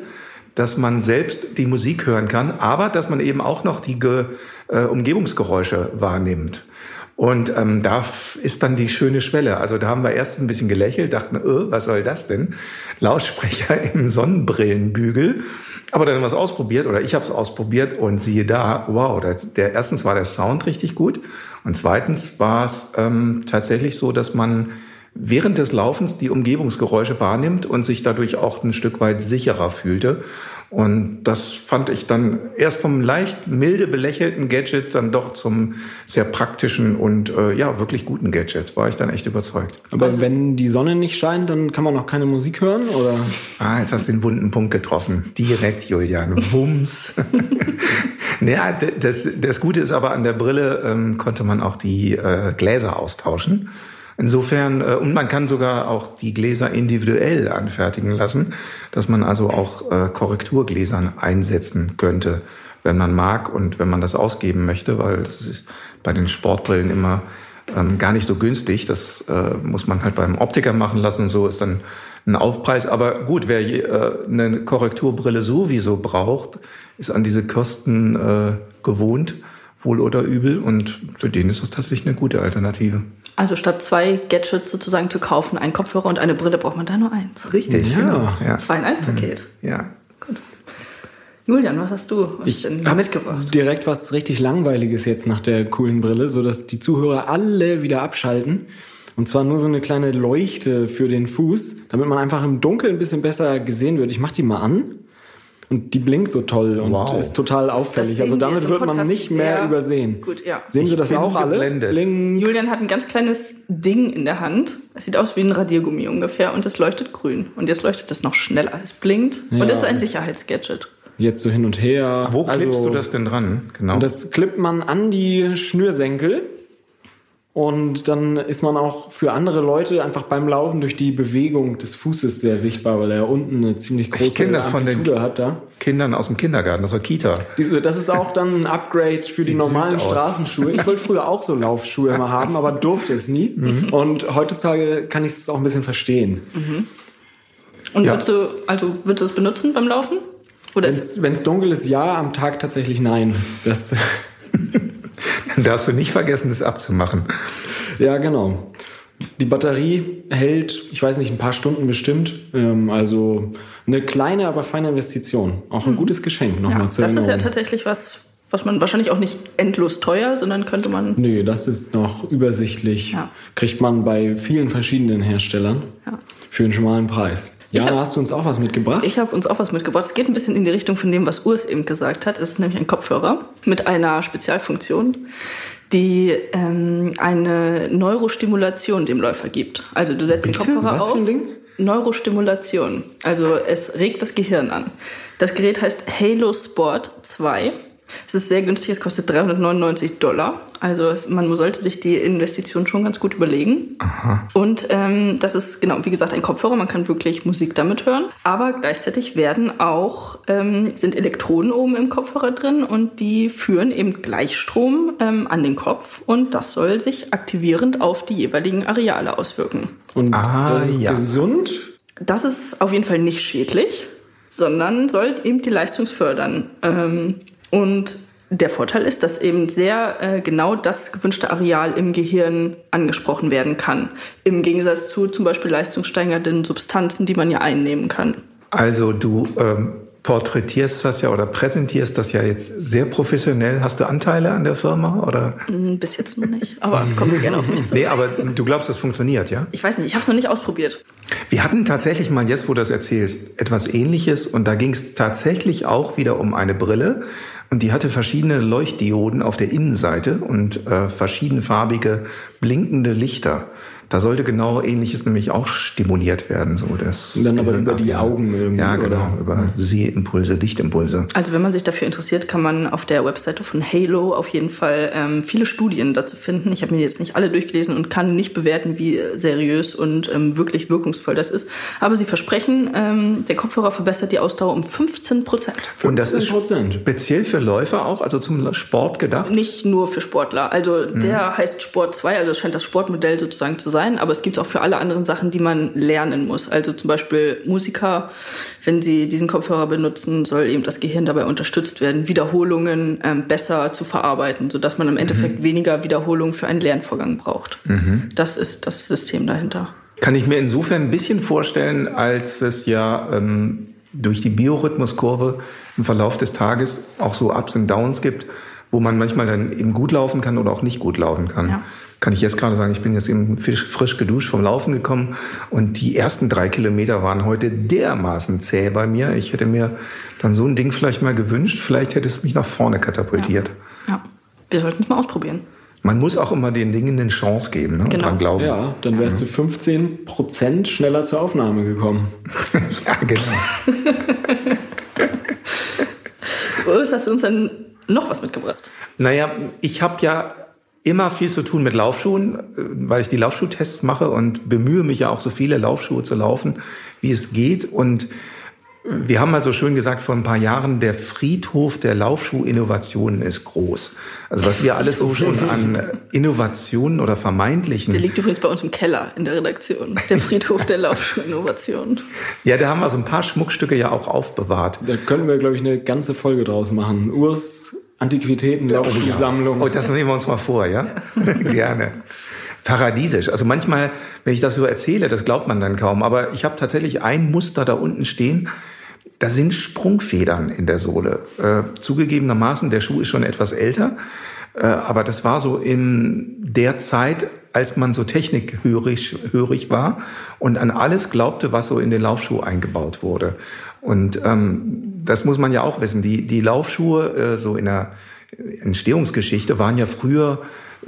dass man selbst die Musik hören kann, aber dass man eben auch noch die Ge äh, Umgebungsgeräusche wahrnimmt. Und ähm, da ist dann die schöne Schwelle. Also da haben wir erst ein bisschen gelächelt, dachten, äh, was soll das denn? Lautsprecher *laughs* im Sonnenbrillenbügel. Aber dann haben wir es ausprobiert oder ich habe es ausprobiert und siehe da, wow, der, der erstens war der Sound richtig gut und zweitens war es ähm, tatsächlich so, dass man während des Laufens die Umgebungsgeräusche wahrnimmt und sich dadurch auch ein Stück weit sicherer fühlte. Und das fand ich dann erst vom leicht milde belächelten Gadget dann doch zum sehr praktischen und äh, ja wirklich guten Gadget. War ich dann echt überzeugt. Aber wenn die Sonne nicht scheint, dann kann man auch keine Musik hören, oder? Ah, jetzt hast du den wunden Punkt getroffen. Direkt, Julian. Wumms. *laughs* naja, das, das Gute ist aber, an der Brille ähm, konnte man auch die äh, Gläser austauschen. Insofern, äh, und man kann sogar auch die Gläser individuell anfertigen lassen, dass man also auch äh, Korrekturgläsern einsetzen könnte, wenn man mag und wenn man das ausgeben möchte, weil das ist bei den Sportbrillen immer ähm, gar nicht so günstig. Das äh, muss man halt beim Optiker machen lassen und so ist dann ein Aufpreis. Aber gut, wer je, äh, eine Korrekturbrille sowieso braucht, ist an diese Kosten äh, gewohnt, wohl oder übel. Und für den ist das tatsächlich eine gute Alternative. Also statt zwei Gadgets sozusagen zu kaufen, einen Kopfhörer und eine Brille, braucht man da nur eins. Richtig, Ja. genau. Ja. Zwei in einem Paket. ja. Julian, was hast du was Ich denn hab mitgebracht? direkt was richtig Langweiliges jetzt nach der coolen Brille, sodass die Zuhörer alle wieder abschalten. Und zwar nur so eine kleine Leuchte für den Fuß, damit man einfach im Dunkeln ein bisschen besser gesehen wird. Ich mach die mal an. Und die blinkt so toll und Wow. ist total auffällig. Also damit wird man nicht mehr übersehen. gut, ja. Sehen Sie das auch alle? geblendet. Bling. Julian hat ein ganz kleines Ding in der Hand. Es sieht aus wie ein Radiergummi ungefähr und es leuchtet grün. Und jetzt leuchtet es noch schneller. Es blinkt Ja. und es ist ein Sicherheitsgadget. Jetzt so hin und her. Wo klippst also, du das denn dran? Genau. Und das klippt man an die Schnürsenkel. Und dann ist man auch für andere Leute einfach beim Laufen durch die Bewegung des Fußes sehr sichtbar, weil er unten eine ziemlich große kenn das von den- Amplitude hat da. Kindern aus dem Kindergarten, aus der Kita. Diese, das ist auch dann ein Upgrade für die Sieht normalen süß aus. Straßenschuhe. Ich wollte früher auch so Laufschuhe mal haben, aber durfte es nie. Mhm. Und heutzutage kann ich es auch ein bisschen verstehen. Und Ja. würdest du, also würdest du es benutzen beim Laufen? Oder ist Wenn es dunkel ist, ja, am Tag tatsächlich nein. Das, Dann *laughs* darfst du nicht vergessen, das abzumachen. ja, genau. Die Batterie hält, ich weiß nicht, ein paar Stunden bestimmt. Ähm, also eine kleine, aber feine Investition. Auch ein gutes Geschenk ja, nochmal das ist ja tatsächlich was, was man wahrscheinlich auch nicht endlos teuer, sondern könnte man. Nee, das ist noch übersichtlich. Ja. Kriegt man bei vielen verschiedenen Herstellern Ja. für einen schmalen Preis. Ja, hab- hast du uns auch was mitgebracht? Ich habe uns auch was mitgebracht. Es geht ein bisschen in die Richtung von dem, was Urs eben gesagt hat. Es ist nämlich ein Kopfhörer mit einer Spezialfunktion, die ähm, eine Neurostimulation dem Läufer gibt. Also du setzt den Kopfhörer Was auf. für ein Ding? Neurostimulation. Also es regt das Gehirn an. Das Gerät heißt Halo Sport 2. Es ist sehr günstig, es kostet 399 Dollar. Also es, man sollte sich die Investition schon ganz gut überlegen. Und ähm, das ist genau, wie gesagt, ein Kopfhörer. Man kann wirklich Musik damit hören. Aber gleichzeitig werden auch ähm, sind Elektroden oben im Kopfhörer drin und die führen eben Gleichstrom ähm, an den Kopf und das soll sich aktivierend auf die jeweiligen Areale auswirken. Und Ah, das ist ja. gesund. Das ist auf jeden Fall nicht schädlich, sondern soll eben die Leistung fördern. Ähm, und der Vorteil ist, dass eben sehr äh, genau das gewünschte Areal im Gehirn angesprochen werden kann. Im Gegensatz zu zum Beispiel leistungssteigernden Substanzen, die man ja einnehmen kann. Also du ähm, porträtierst das ja oder präsentierst das ja jetzt sehr professionell. Hast du Anteile an der Firma oder? Hm, bis jetzt noch nicht, aber *laughs* kommen wir gerne auf mich zu. Nee, aber du glaubst, das funktioniert, ja? Ich weiß nicht, ich habe es noch nicht ausprobiert. Wir hatten tatsächlich mal, jetzt wo du das erzählst, etwas ähnliches und da ging es tatsächlich auch wieder um eine Brille. Und die hatte verschiedene Leuchtdioden auf der Innenseite und äh, verschiedenfarbige blinkende Lichter. Da sollte genau Ähnliches nämlich auch stimuliert werden. So das Und dann aber über die Augen irgendwie. Ja, genau, oder? über Sehimpulse, Lichtimpulse. Also wenn man sich dafür interessiert, kann man auf der Webseite von Halo auf jeden Fall ähm, viele Studien dazu finden. Ich habe mir jetzt nicht alle durchgelesen und kann nicht bewerten, wie seriös und ähm, wirklich wirkungsvoll das ist. Aber sie versprechen, ähm, der Kopfhörer verbessert die Ausdauer um 15 Prozent. Und das ist 15%. speziell für Läufer auch, also zum Sport gedacht. Nicht nur für Sportler. Also der heißt Sport 2, also es scheint das Sportmodell sozusagen zu sein, aber es gibt es auch für alle anderen Sachen, die man lernen muss. Also zum Beispiel Musiker, wenn sie diesen Kopfhörer benutzen, soll eben das Gehirn dabei unterstützt werden, Wiederholungen ähm, besser zu verarbeiten, sodass man im Endeffekt weniger Wiederholungen für einen Lernvorgang braucht. Das ist das System dahinter. Kann ich mir insofern ein bisschen vorstellen, als es ja ähm, durch die Biorhythmuskurve im Verlauf des Tages auch so Ups und Downs gibt, wo man manchmal dann eben gut laufen kann oder auch nicht gut laufen kann. Ja. Kann ich jetzt gerade sagen, ich bin jetzt eben frisch, frisch geduscht vom Laufen gekommen und die ersten drei Kilometer waren heute dermaßen zäh bei mir. Ich hätte mir dann so ein Ding vielleicht mal gewünscht. Vielleicht hätte es mich nach vorne katapultiert. Ja, wir sollten es mal ausprobieren. Man muss auch immer den Dingen eine Chance geben ne? und Genau. dran glauben. Ja, dann wärst du 15% schneller zur Aufnahme gekommen. *laughs* ja genau. *laughs* Urs, hast du uns dann noch was mitgebracht? Naja, ich habe ja immer viel zu tun mit Laufschuhen, äh, weil ich die Laufschuhtests mache und bemühe mich ja auch so viele Laufschuhe zu laufen, wie es geht. Und wir haben mal so schön gesagt vor ein paar Jahren, der Friedhof der Laufschuhinnovationen ist groß. Also was wir alles so schon an Innovationen oder vermeintlichen Der liegt übrigens bei uns im Keller in der Redaktion. Der Friedhof der Laufschuhinnovation. *laughs* Ja, da haben wir so ein paar Schmuckstücke ja auch aufbewahrt. Da könnten wir, glaube ich, eine ganze Folge draus machen. Urs Antiquitäten, Laufschuhsammlung. Oh, das nehmen wir uns mal vor, ja? *laughs* *laughs* Gerne. Paradiesisch. Also manchmal, wenn ich das so erzähle, das glaubt man dann kaum. Aber ich habe tatsächlich ein Muster da unten stehen. Da sind Sprungfedern in der Sohle. Äh, zugegebenermaßen, der Schuh ist schon etwas älter. Äh, aber das war so in der Zeit, als man so technikhörig hörig war und an alles glaubte, was so in den Laufschuh eingebaut wurde. Und ähm, das muss man ja auch wissen. Die, die Laufschuhe äh, so in der Entstehungsgeschichte waren ja früher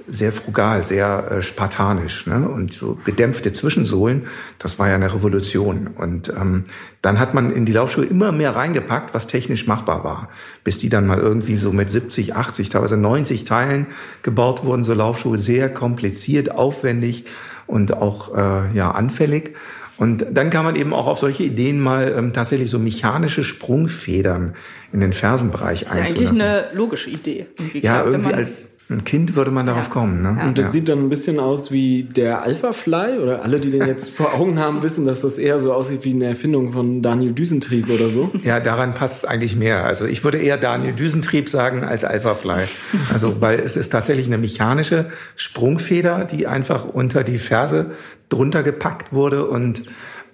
sehr frugal, sehr äh, spartanisch. Ne? Und so gedämpfte Zwischensohlen, das war ja eine Revolution. Und ähm, dann hat man in die Laufschuhe immer mehr reingepackt, was technisch machbar war. Bis die dann mal irgendwie so mit 70, 80, teilweise 90 Teilen gebaut wurden. So Laufschuhe sehr kompliziert, aufwendig und auch äh, ja, anfällig. Und dann kann man eben auch auf solche Ideen mal ähm, tatsächlich so mechanische Sprungfedern in den Fersenbereich Das ist ja eigentlich eine logische Idee. Irgendwie, Ja, klar, irgendwie als ein Kind würde man darauf Ja. kommen. Ne? Ja. Und das ja. sieht dann ein bisschen aus wie der Alpha Fly oder alle, die den jetzt *laughs* vor Augen haben, wissen, dass das eher so aussieht wie eine Erfindung von Daniel Düsentrieb oder so. ja, daran passt eigentlich mehr. Also ich würde eher Daniel Düsentrieb sagen als Alphafly. Also weil es ist tatsächlich eine mechanische Sprungfeder, die einfach unter die Ferse drunter gepackt wurde und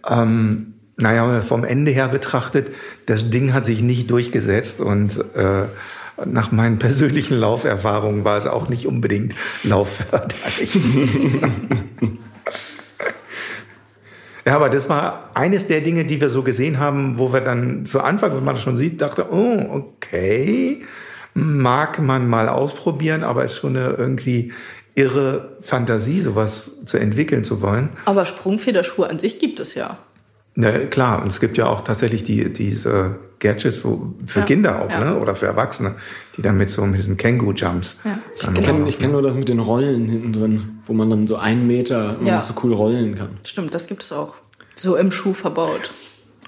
ähm, naja, vom Ende her betrachtet, das Ding hat sich nicht durchgesetzt und äh, nach meinen persönlichen Lauferfahrungen war es auch nicht unbedingt laufförderlich. *laughs* Ja, aber das war eines der Dinge, die wir so gesehen haben, wo wir dann zu Anfang, wenn man das schon sieht, dachte, oh, okay, mag man mal ausprobieren, aber ist schon eine irgendwie irre Fantasie, sowas zu entwickeln zu wollen. Aber Sprungfederschuhe an sich gibt es ja. Ne, klar, und es gibt ja auch tatsächlich die, diese Gadgets so für Ja, Kinder auch, ja. ne? oder für Erwachsene, die dann mit so mit diesen Känguru-Jumps. Ja. Ich kenne kenn nur das mit den Rollen hinten drin, wo man dann so einen Meter so cool rollen kann. Stimmt, das gibt es auch. So im Schuh verbaut.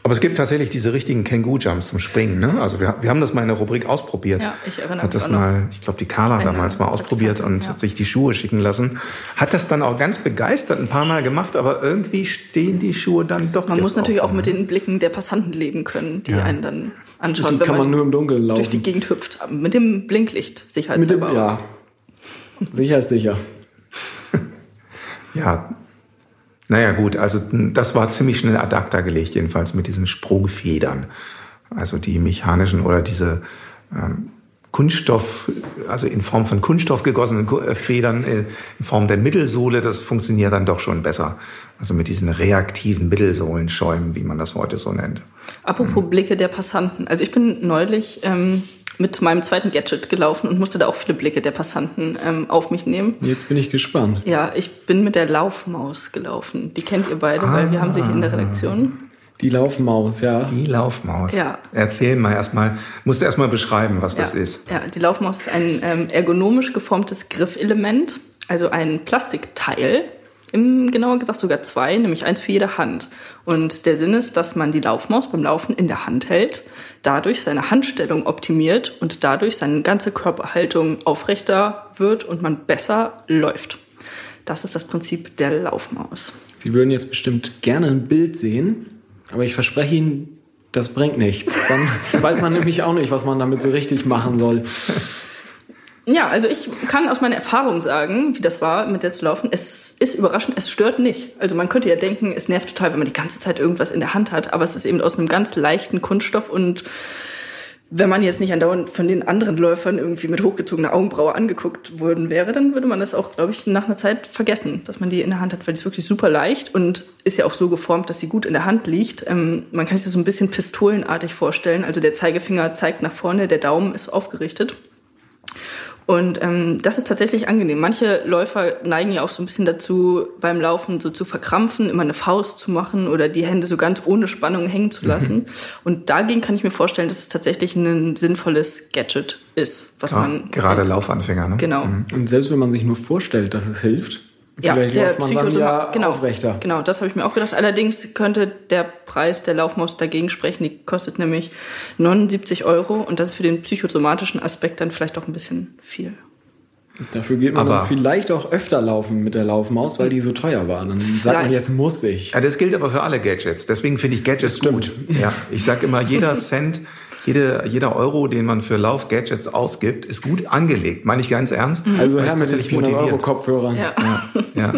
Aber es gibt tatsächlich diese richtigen Känguru-Jumps zum Springen. Ne? Also wir, wir haben das mal in der Rubrik ausprobiert. Ja, ich erinnere Hat mich das auch noch. mal, ich glaube, die Carla Eine damals mal ausprobiert und Praktikantin, ja. hat sich die Schuhe schicken lassen. Hat das dann auch ganz begeistert ein paar Mal gemacht, aber irgendwie stehen die Schuhe dann doch Man muss natürlich auch auf, mit den Blicken der Passanten leben können, die Ja. einen dann anschauen, Die wenn kann man nur im Dunkeln durch die laufen. Gegend hüpft. Mit dem Blinklicht, Mit dem, sicherheitshalber. auch. ja. Sicher ist sicher. Ja. Naja, gut, also das war ziemlich schnell ad acta gelegt, jedenfalls mit diesen Sprungfedern. Also die mechanischen oder diese ähm, Kunststoff, also in Form von Kunststoff gegossenen äh, Federn äh, in Form der Mittelsohle, das funktioniert dann doch schon besser. Also mit diesen reaktiven Mittelsohlenschäumen, wie man das heute so nennt. Apropos Mhm. Blicke der Passanten. Also ich bin neulich ähm, mit meinem zweiten Gadget gelaufen und musste da auch viele Blicke der Passanten ähm, auf mich nehmen. Jetzt bin ich gespannt. Ja, ich bin mit der Laufmaus gelaufen. Die kennt ihr beide, weil wir haben sie hier in der Redaktion. Die Laufmaus, ja. Die Laufmaus. Ja. Erzähl mal erstmal, musst du erstmal beschreiben, was das ja. ist. Ja, die Laufmaus ist ein ähm, ergonomisch geformtes Griffelement, also ein Plastikteil. Im, genauer gesagt sogar zwei, nämlich eins für jede Hand. Und der Sinn ist, dass man die Laufmaus beim Laufen in der Hand hält, dadurch seine Handstellung optimiert und dadurch seine ganze Körperhaltung aufrechter wird und man besser läuft. Das ist das Prinzip der Laufmaus. Sie würden jetzt bestimmt gerne ein Bild sehen, aber ich verspreche Ihnen, das bringt nichts. Dann *laughs* weiß man nämlich auch nicht, was man damit so richtig machen soll. Ja, also ich kann aus meiner Erfahrung sagen, wie das war, mit der zu laufen. Es ist überraschend, es stört nicht. Also man könnte ja denken, es nervt total, wenn man die ganze Zeit irgendwas in der Hand hat, aber es ist eben aus einem ganz leichten Kunststoff und wenn man jetzt nicht andauernd von den anderen Läufern irgendwie mit hochgezogener Augenbraue angeguckt worden wäre, dann würde man das auch, glaube ich, nach einer Zeit vergessen, dass man die in der Hand hat, weil die ist wirklich super leicht und ist ja auch so geformt, dass sie gut in der Hand liegt. Ähm, man kann sich das so ein bisschen pistolenartig vorstellen. Also der Zeigefinger zeigt nach vorne, der Daumen ist aufgerichtet. Und ähm, das ist tatsächlich angenehm. Manche Läufer neigen ja auch so ein bisschen dazu, beim Laufen so zu verkrampfen, immer eine Faust zu machen oder die Hände so ganz ohne Spannung hängen zu lassen. Und dagegen kann ich mir vorstellen, dass es tatsächlich ein sinnvolles Gadget ist, was Ja, man gerade Laufanfänger, ne? genau. Und selbst wenn man sich nur vorstellt, dass es hilft, Ja, vielleicht der läuft man dann Psychosoma ja genau, aufrechter. Genau, das habe ich mir auch gedacht. Allerdings könnte der Preis der Laufmaus dagegen sprechen. Die kostet nämlich 79 Euro und das ist für den psychosomatischen Aspekt dann vielleicht auch ein bisschen viel. Dafür geht man Aber- dann vielleicht auch öfter laufen mit der Laufmaus, weil die so teuer war. Dann sagt man, jetzt muss ich. Ja, das gilt aber für alle Gadgets. Deswegen finde ich Gadgets gut. Ja, ich sage immer, jeder *laughs* Cent, jede, jeder Euro, den man für Lauf-Gadgets ausgibt, ist gut angelegt. Meine ich ganz ernst. Also Weil her mit den tatsächlich 400 Euro motiviert. Kopfhörern. Ja. Ja.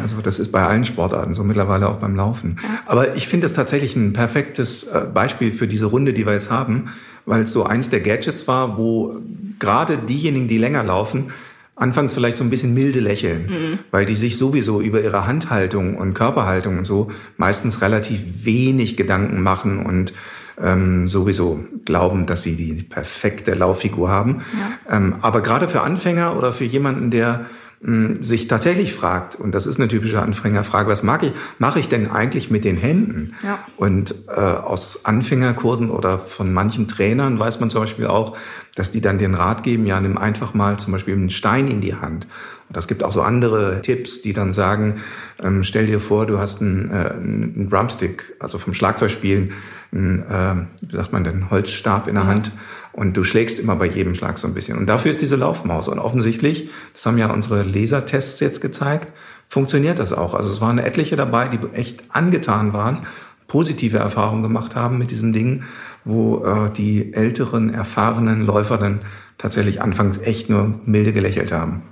Also das ist bei allen Sportarten so mittlerweile auch beim Laufen. Aber ich finde es tatsächlich ein perfektes äh, Beispiel für diese Runde, die wir jetzt haben, weil es so eins der Gadgets war, wo gerade diejenigen, die länger laufen, anfangs vielleicht so ein bisschen milde lächeln, weil die sich sowieso über ihre Handhaltung und Körperhaltung und so meistens relativ wenig Gedanken machen und ähm, sowieso glauben, dass sie die perfekte Lauffigur haben. Ähm, aber gerade für Anfänger oder für jemanden, der mh, sich tatsächlich fragt, und das ist eine typische Anfängerfrage, was mag ich, mache ich denn eigentlich mit den Händen? Ja. Und äh, aus Anfängerkursen oder von manchen Trainern weiß man zum Beispiel auch, dass die dann den Rat geben, ja, nimm einfach mal zum Beispiel einen Stein in die Hand. Und es gibt auch so andere Tipps, die dann sagen, ähm, stell dir vor, du hast einen, äh, einen Drumstick, also vom Schlagzeugspielen, einen, äh, wie sagt man denn, Holzstab in der Hand und du schlägst immer bei jedem Schlag so ein bisschen. Und dafür ist diese Laufmaus. Und offensichtlich, das haben ja unsere Lasertests jetzt gezeigt, funktioniert das auch. Also es waren etliche dabei, die echt angetan waren, positive Erfahrungen gemacht haben mit diesem Ding, wo äh, die älteren, erfahrenen Läufer dann tatsächlich anfangs echt nur milde gelächelt haben.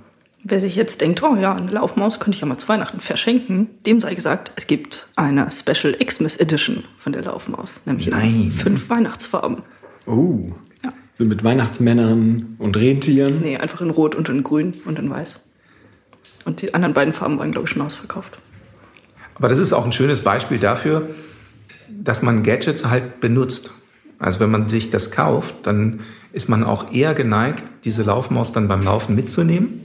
Wer sich jetzt denkt, oh ja, eine Laufmaus könnte ich ja mal zu Weihnachten verschenken, dem sei gesagt, es gibt eine Special Xmas Edition von der Laufmaus. Nämlich Nein. in fünf Weihnachtsfarben. Oh. Ja. So mit Weihnachtsmännern und Rentieren. Nee, einfach in Rot und in Grün und in Weiß. Und die anderen beiden Farben waren, glaube ich, schon ausverkauft. Aber das ist auch ein schönes Beispiel dafür, dass man Gadgets halt benutzt. Also wenn man sich das kauft, dann ist man auch eher geneigt, diese Laufmaus dann beim Laufen mitzunehmen,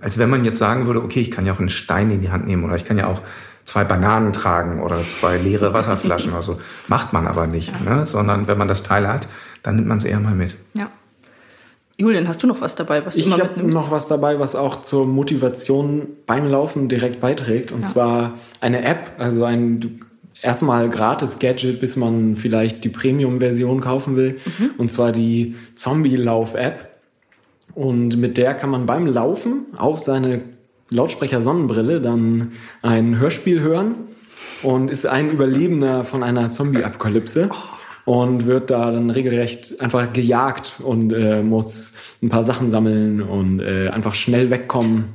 als wenn man jetzt sagen würde, okay, ich kann ja auch einen Stein in die Hand nehmen oder ich kann ja auch zwei Bananen tragen oder zwei leere Wasserflaschen oder so. Macht man aber nicht, ne? sondern wenn man das Teil hat, dann nimmt man es eher mal mit. Ja. Julian, hast du noch was dabei, was du Ich immer habe mitnimmst? noch was dabei, was auch zur Motivation beim Laufen direkt beiträgt. Und Ja. zwar eine App, also ein, erstmal gratis Gadget, bis man vielleicht die Premium-Version kaufen will. Und zwar die Zombie-Lauf-App. Und mit der kann man beim Laufen auf seine Lautsprecher-Sonnenbrille dann ein Hörspiel hören und ist ein Überlebender von einer Zombie-Apokalypse und wird da dann regelrecht einfach gejagt und äh, muss ein paar Sachen sammeln und äh, einfach schnell wegkommen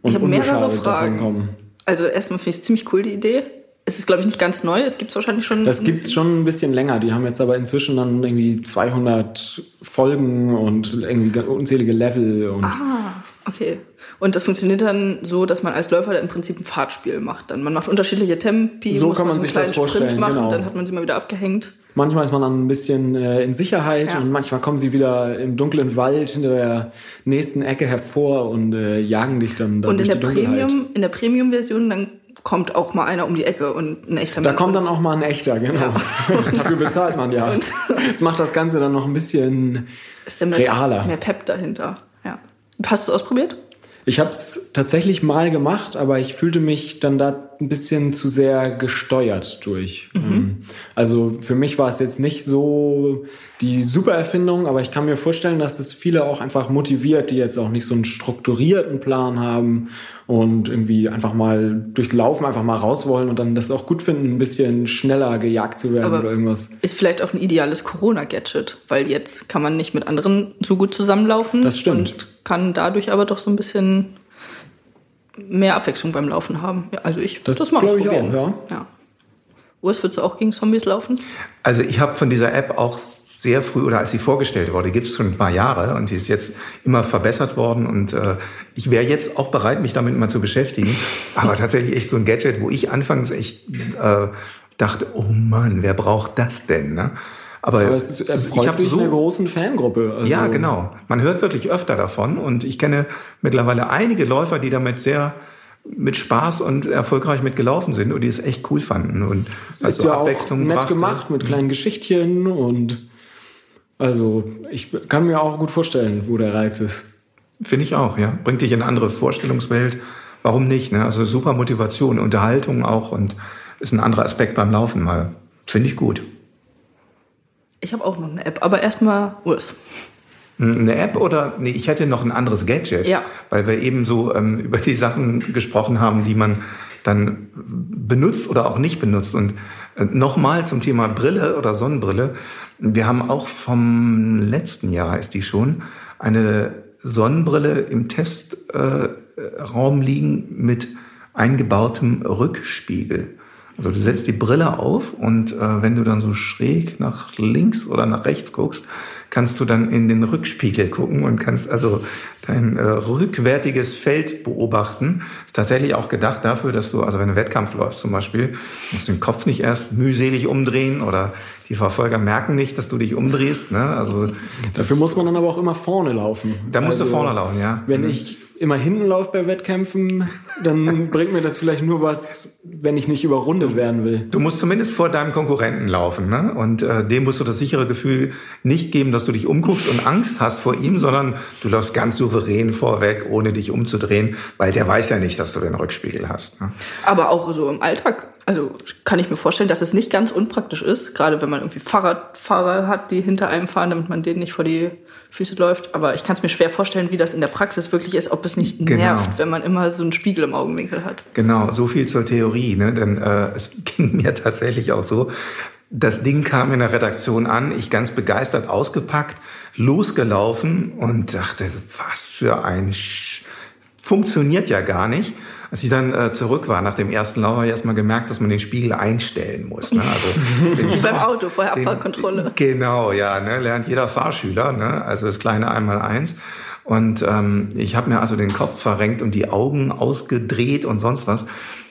und Ich habe mehrere unbeschadet davon kommen. Also erstmal finde ich es ziemlich cool, die Idee. Es ist, glaube ich, nicht ganz neu. Es gibt es wahrscheinlich schon. Das gibt's schon ein bisschen länger. Die haben jetzt aber inzwischen dann irgendwie 200 Folgen und irgendwie unzählige Level und Ah, okay. Und das funktioniert dann so, dass man als Läufer im Prinzip ein Fahrtspiel macht. Dann man macht unterschiedliche Tempi, So muss kann man so einen sich das kleinen Sprint vorstellen, machen, genau. dann hat man sie mal wieder abgehängt. manchmal ist man dann ein bisschen äh, in Sicherheit Ja. und manchmal kommen sie wieder im dunklen Wald hinter der nächsten Ecke hervor und äh, jagen dich dann, dann Und in durch der die Dunkelheit. Premium, in der Premium-Version dann kommt auch mal einer um die Ecke und ein echter Da Mensch. kommt dann auch mal ein echter, genau. *laughs* Dafür bezahlt man ja. Und- Das macht das Ganze dann noch ein bisschen ist der mehr, realer. mehr Pep dahinter. Ja. Hast du es ausprobiert? Ich habe es tatsächlich mal gemacht, aber ich fühlte mich dann da ein bisschen zu sehr gesteuert durch. Ähm, Also für mich war es jetzt nicht so die super Erfindung, aber ich kann mir vorstellen, dass das viele auch einfach motiviert, die jetzt auch nicht so einen strukturierten Plan haben und irgendwie einfach mal durchs Laufen einfach mal raus wollen und dann das auch gut finden, ein bisschen schneller gejagt zu werden Aber- oder irgendwas. Ist vielleicht auch ein ideales Corona-Gadget, weil jetzt kann man nicht mit anderen so gut zusammenlaufen. Das stimmt. Und kann dadurch aber doch so ein bisschen mehr Abwechslung beim Laufen haben. Ja, also ich Das das mal glaub ich ausprobieren. auch, ja. Urs, würdest du auch gegen Zombies laufen? Also ich habe von dieser App auch sehr früh, oder als sie vorgestellt wurde, gibt es schon ein paar Jahre und die ist jetzt immer verbessert worden und äh, ich wäre jetzt auch bereit, mich damit mal zu beschäftigen. Aber tatsächlich echt so ein Gadget, wo ich anfangs echt äh, dachte, oh Mann, wer braucht das denn? Ne? Aber es, ist, es ich freut sich so- einer großen Fangruppe. Also, ja, genau. Man hört wirklich öfter davon und ich kenne mittlerweile einige Läufer, die damit sehr mit Spaß und erfolgreich mitgelaufen sind und die es echt cool fanden und Es also ist ja auch Abwechslung nett brachte. gemacht mit kleinen Geschichtchen und also ich kann mir auch gut vorstellen, wo der Reiz ist. Finde ich auch, ja. Bringt dich in eine andere Vorstellungswelt. Warum nicht? Ne? Also super Motivation, Unterhaltung auch und ist ein anderer Aspekt beim Laufen mal. Finde ich gut. Ich habe auch noch eine App, aber erstmal Urs. Eine App oder nee, ich hätte noch ein anderes Gadget, Ja. weil wir eben so ähm, über die Sachen gesprochen haben, die man dann benutzt oder auch nicht benutzt. Und äh, nochmal zum Thema Brille oder Sonnenbrille. Wir haben auch vom letzten Jahr ist die schon eine Sonnenbrille im Testraum äh, liegen mit eingebautem Rückspiegel. Also du setzt die Brille auf und äh, wenn du dann so schräg nach links oder nach rechts guckst, kannst du dann in den Rückspiegel gucken und kannst also dein äh, rückwärtiges Feld beobachten. Ist tatsächlich auch gedacht dafür, dass du, also wenn du Wettkampf läufst zum Beispiel, musst du den Kopf nicht erst mühselig umdrehen oder die Verfolger merken nicht, dass du dich umdrehst. Ne? Also Dafür muss man dann aber auch immer vorne laufen. da musst du Also, vorne laufen, ja. Wenn ich immer hinten laufe bei Wettkämpfen, dann bringt mir das vielleicht nur was, wenn ich nicht überrundet werden will. Du musst zumindest vor deinem Konkurrenten laufen, ne? Und äh, dem musst du das sichere Gefühl nicht geben, dass du dich umguckst und Angst hast vor ihm, sondern du läufst ganz souverän vorweg, ohne dich umzudrehen, weil der weiß ja nicht, dass du den Rückspiegel hast. Ne? Aber auch so im Alltag, also kann ich mir vorstellen, dass es nicht ganz unpraktisch ist, gerade wenn man irgendwie Fahrradfahrer hat, die hinter einem fahren, damit man denen nicht vor die Füße läuft. Aber ich kann es mir schwer vorstellen, wie das in der Praxis wirklich ist, ob es nicht Genau. nervt, wenn man immer so einen Spiegel im Augenwinkel hat. Genau, so viel zur Theorie, ne? Denn äh, es *laughs* ging mir tatsächlich auch so. Das Ding kam in der Redaktion an, ich ganz begeistert ausgepackt, losgelaufen und dachte, was für ein Sch funktioniert ja gar nicht. Als ich dann äh, zurück war nach dem ersten Lauf, habe ich erst mal gemerkt, dass man den Spiegel einstellen muss. Ne? Also, *laughs* Wie beim Auto, vorher Abfahrtkontrolle. Genau, ja, ne, lernt jeder Fahrschüler, ne? also das kleine Einmaleins. Und ähm, ich habe mir also den Kopf verrenkt und die Augen ausgedreht und sonst was.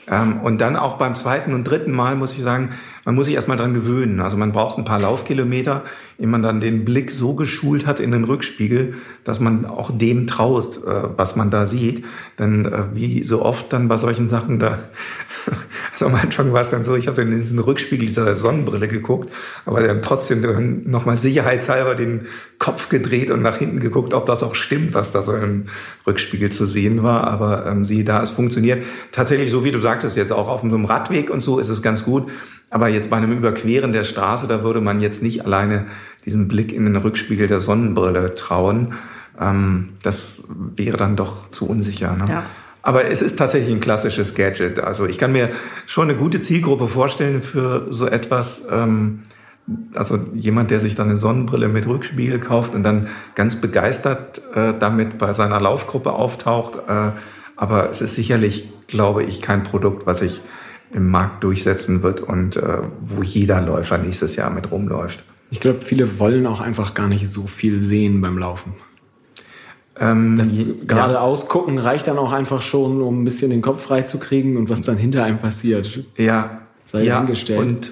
Ähm, und dann auch beim zweiten und dritten Mal muss ich sagen, man muss sich erstmal dran gewöhnen. Also man braucht ein paar Laufkilometer, ehe man dann den Blick so geschult hat in den Rückspiegel, dass man auch dem traut, äh, was man da sieht. Denn äh, wie so oft dann bei solchen Sachen, da *laughs* Also am Anfang war es dann so, ich habe dann in diesen Rückspiegel dieser Sonnenbrille geguckt, aber dann trotzdem nochmal sicherheitshalber den Kopf gedreht und nach hinten geguckt, ob das auch stimmt, was da so im Rückspiegel zu sehen war. Aber ähm, siehe da, es funktioniert tatsächlich so, wie du sagtest, jetzt auch auf einem Radweg und so ist es ganz gut. Aber jetzt bei einem Überqueren der Straße, da würde man jetzt nicht alleine diesen Blick in den Rückspiegel der Sonnenbrille trauen. Ähm, das wäre dann doch zu unsicher. Ne? Ja. Aber es ist tatsächlich ein klassisches Gadget. Also ich kann mir schon eine gute Zielgruppe vorstellen für so etwas. Ähm, also jemand, der sich dann eine Sonnenbrille mit Rückspiegel kauft und dann ganz begeistert äh, damit bei seiner Laufgruppe auftaucht. Äh, aber es ist sicherlich, glaube ich, kein Produkt, was sich im Markt durchsetzen wird und äh, wo jeder Läufer nächstes Jahr mit rumläuft. Ich glaube, viele wollen auch einfach gar nicht so viel sehen beim Laufen. Ähm, das geradeaus ja. gucken reicht dann auch einfach schon, um ein bisschen den Kopf frei zu kriegen und was dann hinter einem passiert. Ja, sei ja, hingestellt. Und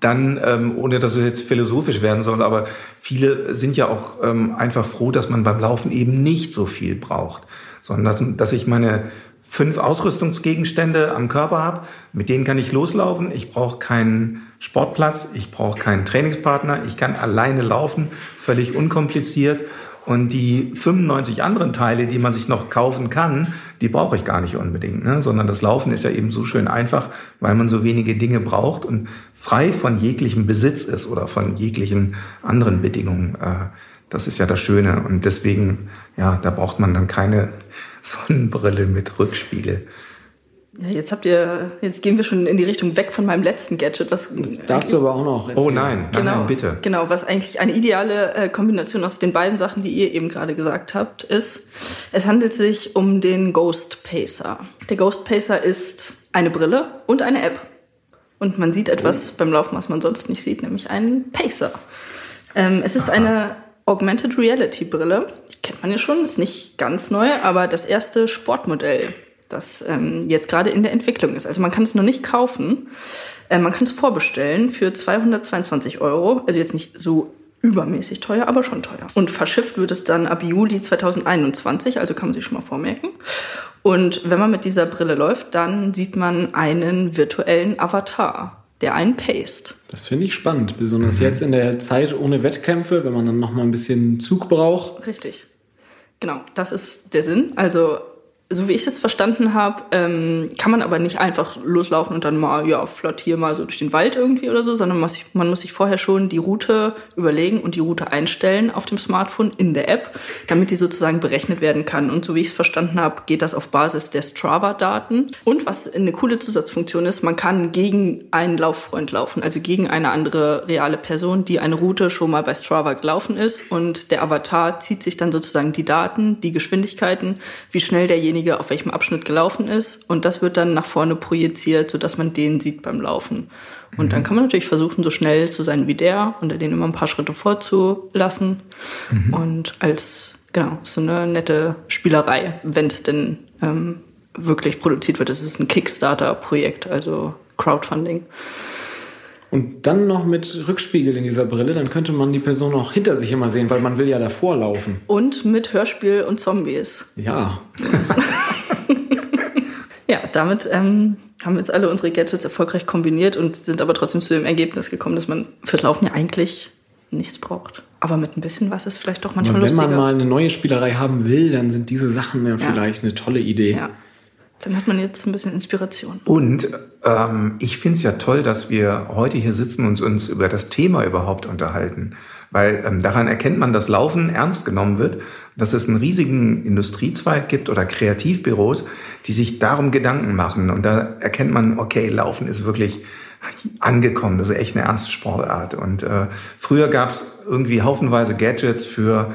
dann, ähm, ohne dass es jetzt philosophisch werden soll, aber viele sind ja auch ähm, einfach froh, dass man beim Laufen eben nicht so viel braucht, sondern dass, dass ich meine fünf Ausrüstungsgegenstände am Körper habe, mit denen kann ich loslaufen. Ich brauche keinen Sportplatz, ich brauche keinen Trainingspartner, ich kann alleine laufen, völlig unkompliziert. Und die 95 anderen Teile, die man sich noch kaufen kann, die brauche ich gar nicht unbedingt, ne? sondern das Laufen ist ja eben so schön einfach, weil man so wenige Dinge braucht und frei von jeglichem Besitz ist oder von jeglichen anderen Bedingungen. Äh, das ist ja das Schöne und deswegen, ja, da braucht man dann keine Sonnenbrille mit Rückspiegel. Ja, jetzt habt ihr, jetzt gehen wir schon in die Richtung weg von meinem letzten Gadget. Was das darfst du aber auch noch erzählen. Oh nein, nein, genau, nein, bitte. Genau, was eigentlich eine ideale äh, Kombination aus den beiden Sachen, die ihr eben gerade gesagt habt, ist, es handelt sich um den Ghost Pacer. Der Ghost Pacer ist eine Brille und eine App. Und man sieht etwas oh. beim Laufen, was man sonst nicht sieht, nämlich einen Pacer. Ähm, es ist Aha. eine Augmented Reality Brille. Die kennt man ja schon, ist nicht ganz neu, aber das erste Sportmodell das ähm, jetzt gerade in der Entwicklung ist. Also man kann es noch nicht kaufen, äh, man kann es vorbestellen für 222 Euro. Also jetzt nicht so übermäßig teuer, aber schon teuer. Und verschifft wird es dann ab Juli 2021, also kann man sich schon mal vormerken. Und wenn man mit dieser Brille läuft, dann sieht man einen virtuellen Avatar, der einen paste. Das finde ich spannend, besonders mhm. jetzt in der Zeit ohne Wettkämpfe, wenn man dann noch mal ein bisschen Zug braucht. Richtig. Genau, das ist der Sinn. Also so wie ich es verstanden habe, ähm, kann man aber nicht einfach loslaufen und dann mal, ja, flott hier mal so durch den Wald irgendwie oder so, sondern muss, sich, man muss sich vorher schon die Route überlegen und die Route einstellen auf dem Smartphone in der App, damit die sozusagen berechnet werden kann. Und so wie ich es verstanden habe, geht das auf Basis der Strava-Daten. Und was eine coole Zusatzfunktion ist, man kann gegen einen Lauffreund laufen, also gegen eine andere reale Person, die eine Route schon mal bei Strava gelaufen ist. Und der Avatar zieht sich dann sozusagen die Daten, die Geschwindigkeiten, wie schnell derjenige derjenige auf welchem Abschnitt gelaufen ist und das wird dann nach vorne projiziert, sodass man den sieht beim Laufen. Und mhm. dann kann man natürlich versuchen, so schnell zu sein wie der und den immer ein paar Schritte vorzulassen. Mhm. Und als, genau, so eine nette Spielerei, wenn es denn ähm, wirklich produziert wird. Es ist ein Kickstarter-Projekt, also Crowdfunding. Und dann noch mit Rückspiegel in dieser Brille, dann könnte man die Person auch hinter sich immer sehen, weil man will ja davor laufen. Und mit Hörspiel und Zombies. Ja. *laughs* ja, damit ähm, haben wir jetzt alle unsere Gadgets erfolgreich kombiniert und sind aber trotzdem zu dem Ergebnis gekommen, dass man fürs Laufen ja eigentlich nichts braucht. Aber mit ein bisschen was ist vielleicht doch manchmal aber wenn lustiger. Wenn man mal eine neue Spielerei haben will, dann sind diese Sachen ja, ja. vielleicht eine tolle Idee. Ja. Dann hat man jetzt ein bisschen Inspiration. Und ähm, ich finde es ja toll, dass wir heute hier sitzen und uns über das Thema überhaupt unterhalten. Weil ähm, daran erkennt man, dass Laufen ernst genommen wird, dass es einen riesigen Industriezweig gibt oder Kreativbüros, die sich darum Gedanken machen. Und da erkennt man, okay, Laufen ist wirklich angekommen. Das ist echt eine ernste Sportart. Und äh, früher gab es irgendwie haufenweise Gadgets für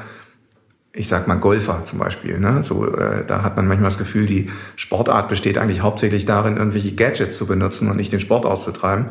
ich sag mal Golfer zum Beispiel. Ne? So, äh, da hat man manchmal das Gefühl, die Sportart besteht eigentlich hauptsächlich darin, irgendwelche Gadgets zu benutzen und nicht den Sport auszutreiben.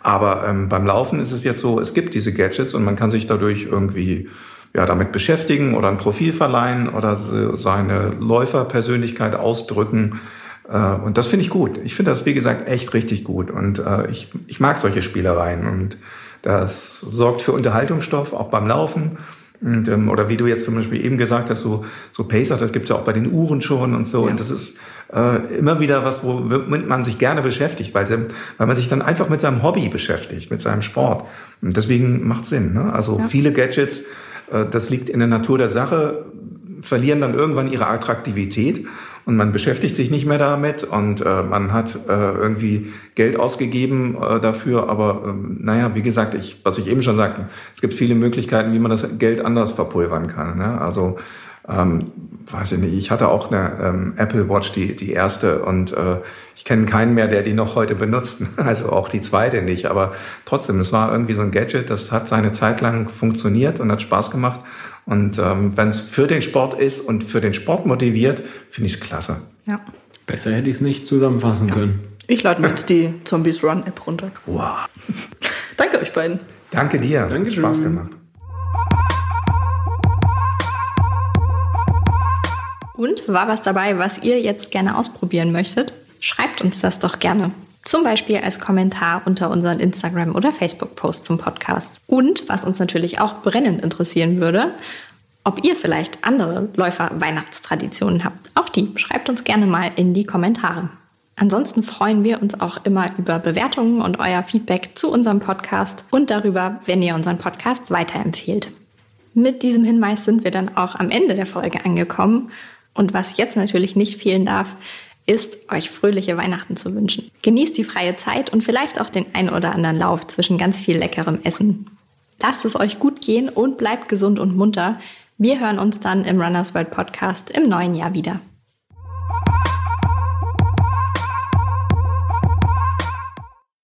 Aber ähm, beim Laufen ist es jetzt so, es gibt diese Gadgets und man kann sich dadurch irgendwie ja, damit beschäftigen oder ein Profil verleihen oder so seine Läuferpersönlichkeit ausdrücken. Äh, und das finde ich gut. Ich finde das, wie gesagt, echt richtig gut. Und äh, ich, ich mag solche Spielereien. Und das sorgt für Unterhaltungsstoff, auch beim Laufen. Und, ähm, oder wie du jetzt zum Beispiel eben gesagt hast, so, so Pacer, das gibt's ja auch bei den Uhren schon und so. Ja. Und das ist äh, immer wieder was, womit man sich gerne beschäftigt, weil, weil man sich dann einfach mit seinem Hobby beschäftigt, mit seinem Sport. Und deswegen macht Sinn. Ne? Also Ja. viele Gadgets, äh, das liegt in der Natur der Sache, verlieren dann irgendwann ihre Attraktivität und man beschäftigt sich nicht mehr damit und äh, man hat äh, irgendwie Geld ausgegeben äh, dafür. Aber ähm, naja, wie gesagt, ich, was ich eben schon sagte, es gibt viele Möglichkeiten, wie man das Geld anders verpulvern kann. Ne? Also ähm, weiß ich nicht, ich hatte auch eine ähm, Apple Watch, die, die erste, und äh, ich kenne keinen mehr, der die noch heute benutzt. *laughs* Also auch die zweite nicht. Aber trotzdem, es war irgendwie so ein Gadget, das hat seine Zeit lang funktioniert und hat Spaß gemacht. Und ähm, wenn es für den Sport ist und für den Sport motiviert, finde ich es klasse. Ja. Besser hätte ich es nicht zusammenfassen können. Ich lade mir jetzt die Zombies Run App runter. Wow. *laughs* Danke euch beiden. Danke dir. Dankeschön. Spaß gemacht. Und war was dabei, was ihr jetzt gerne ausprobieren möchtet? Schreibt uns das doch gerne. Zum Beispiel als Kommentar unter unseren Instagram- oder Facebook-Post zum Podcast. Und was uns natürlich auch brennend interessieren würde, ob ihr vielleicht andere Läufer-Weihnachtstraditionen habt. Auch die schreibt uns gerne mal in die Kommentare. Ansonsten freuen wir uns auch immer über Bewertungen und euer Feedback zu unserem Podcast und darüber, wenn ihr unseren Podcast weiterempfehlt. Mit diesem Hinweis sind wir dann auch am Ende der Folge angekommen. Und was jetzt natürlich nicht fehlen darf, ist, euch fröhliche Weihnachten zu wünschen. Genießt die freie Zeit und vielleicht auch den ein oder anderen Lauf zwischen ganz viel leckerem Essen. Lasst es euch gut gehen und bleibt gesund und munter. Wir hören uns dann im Runners World Podcast im neuen Jahr wieder.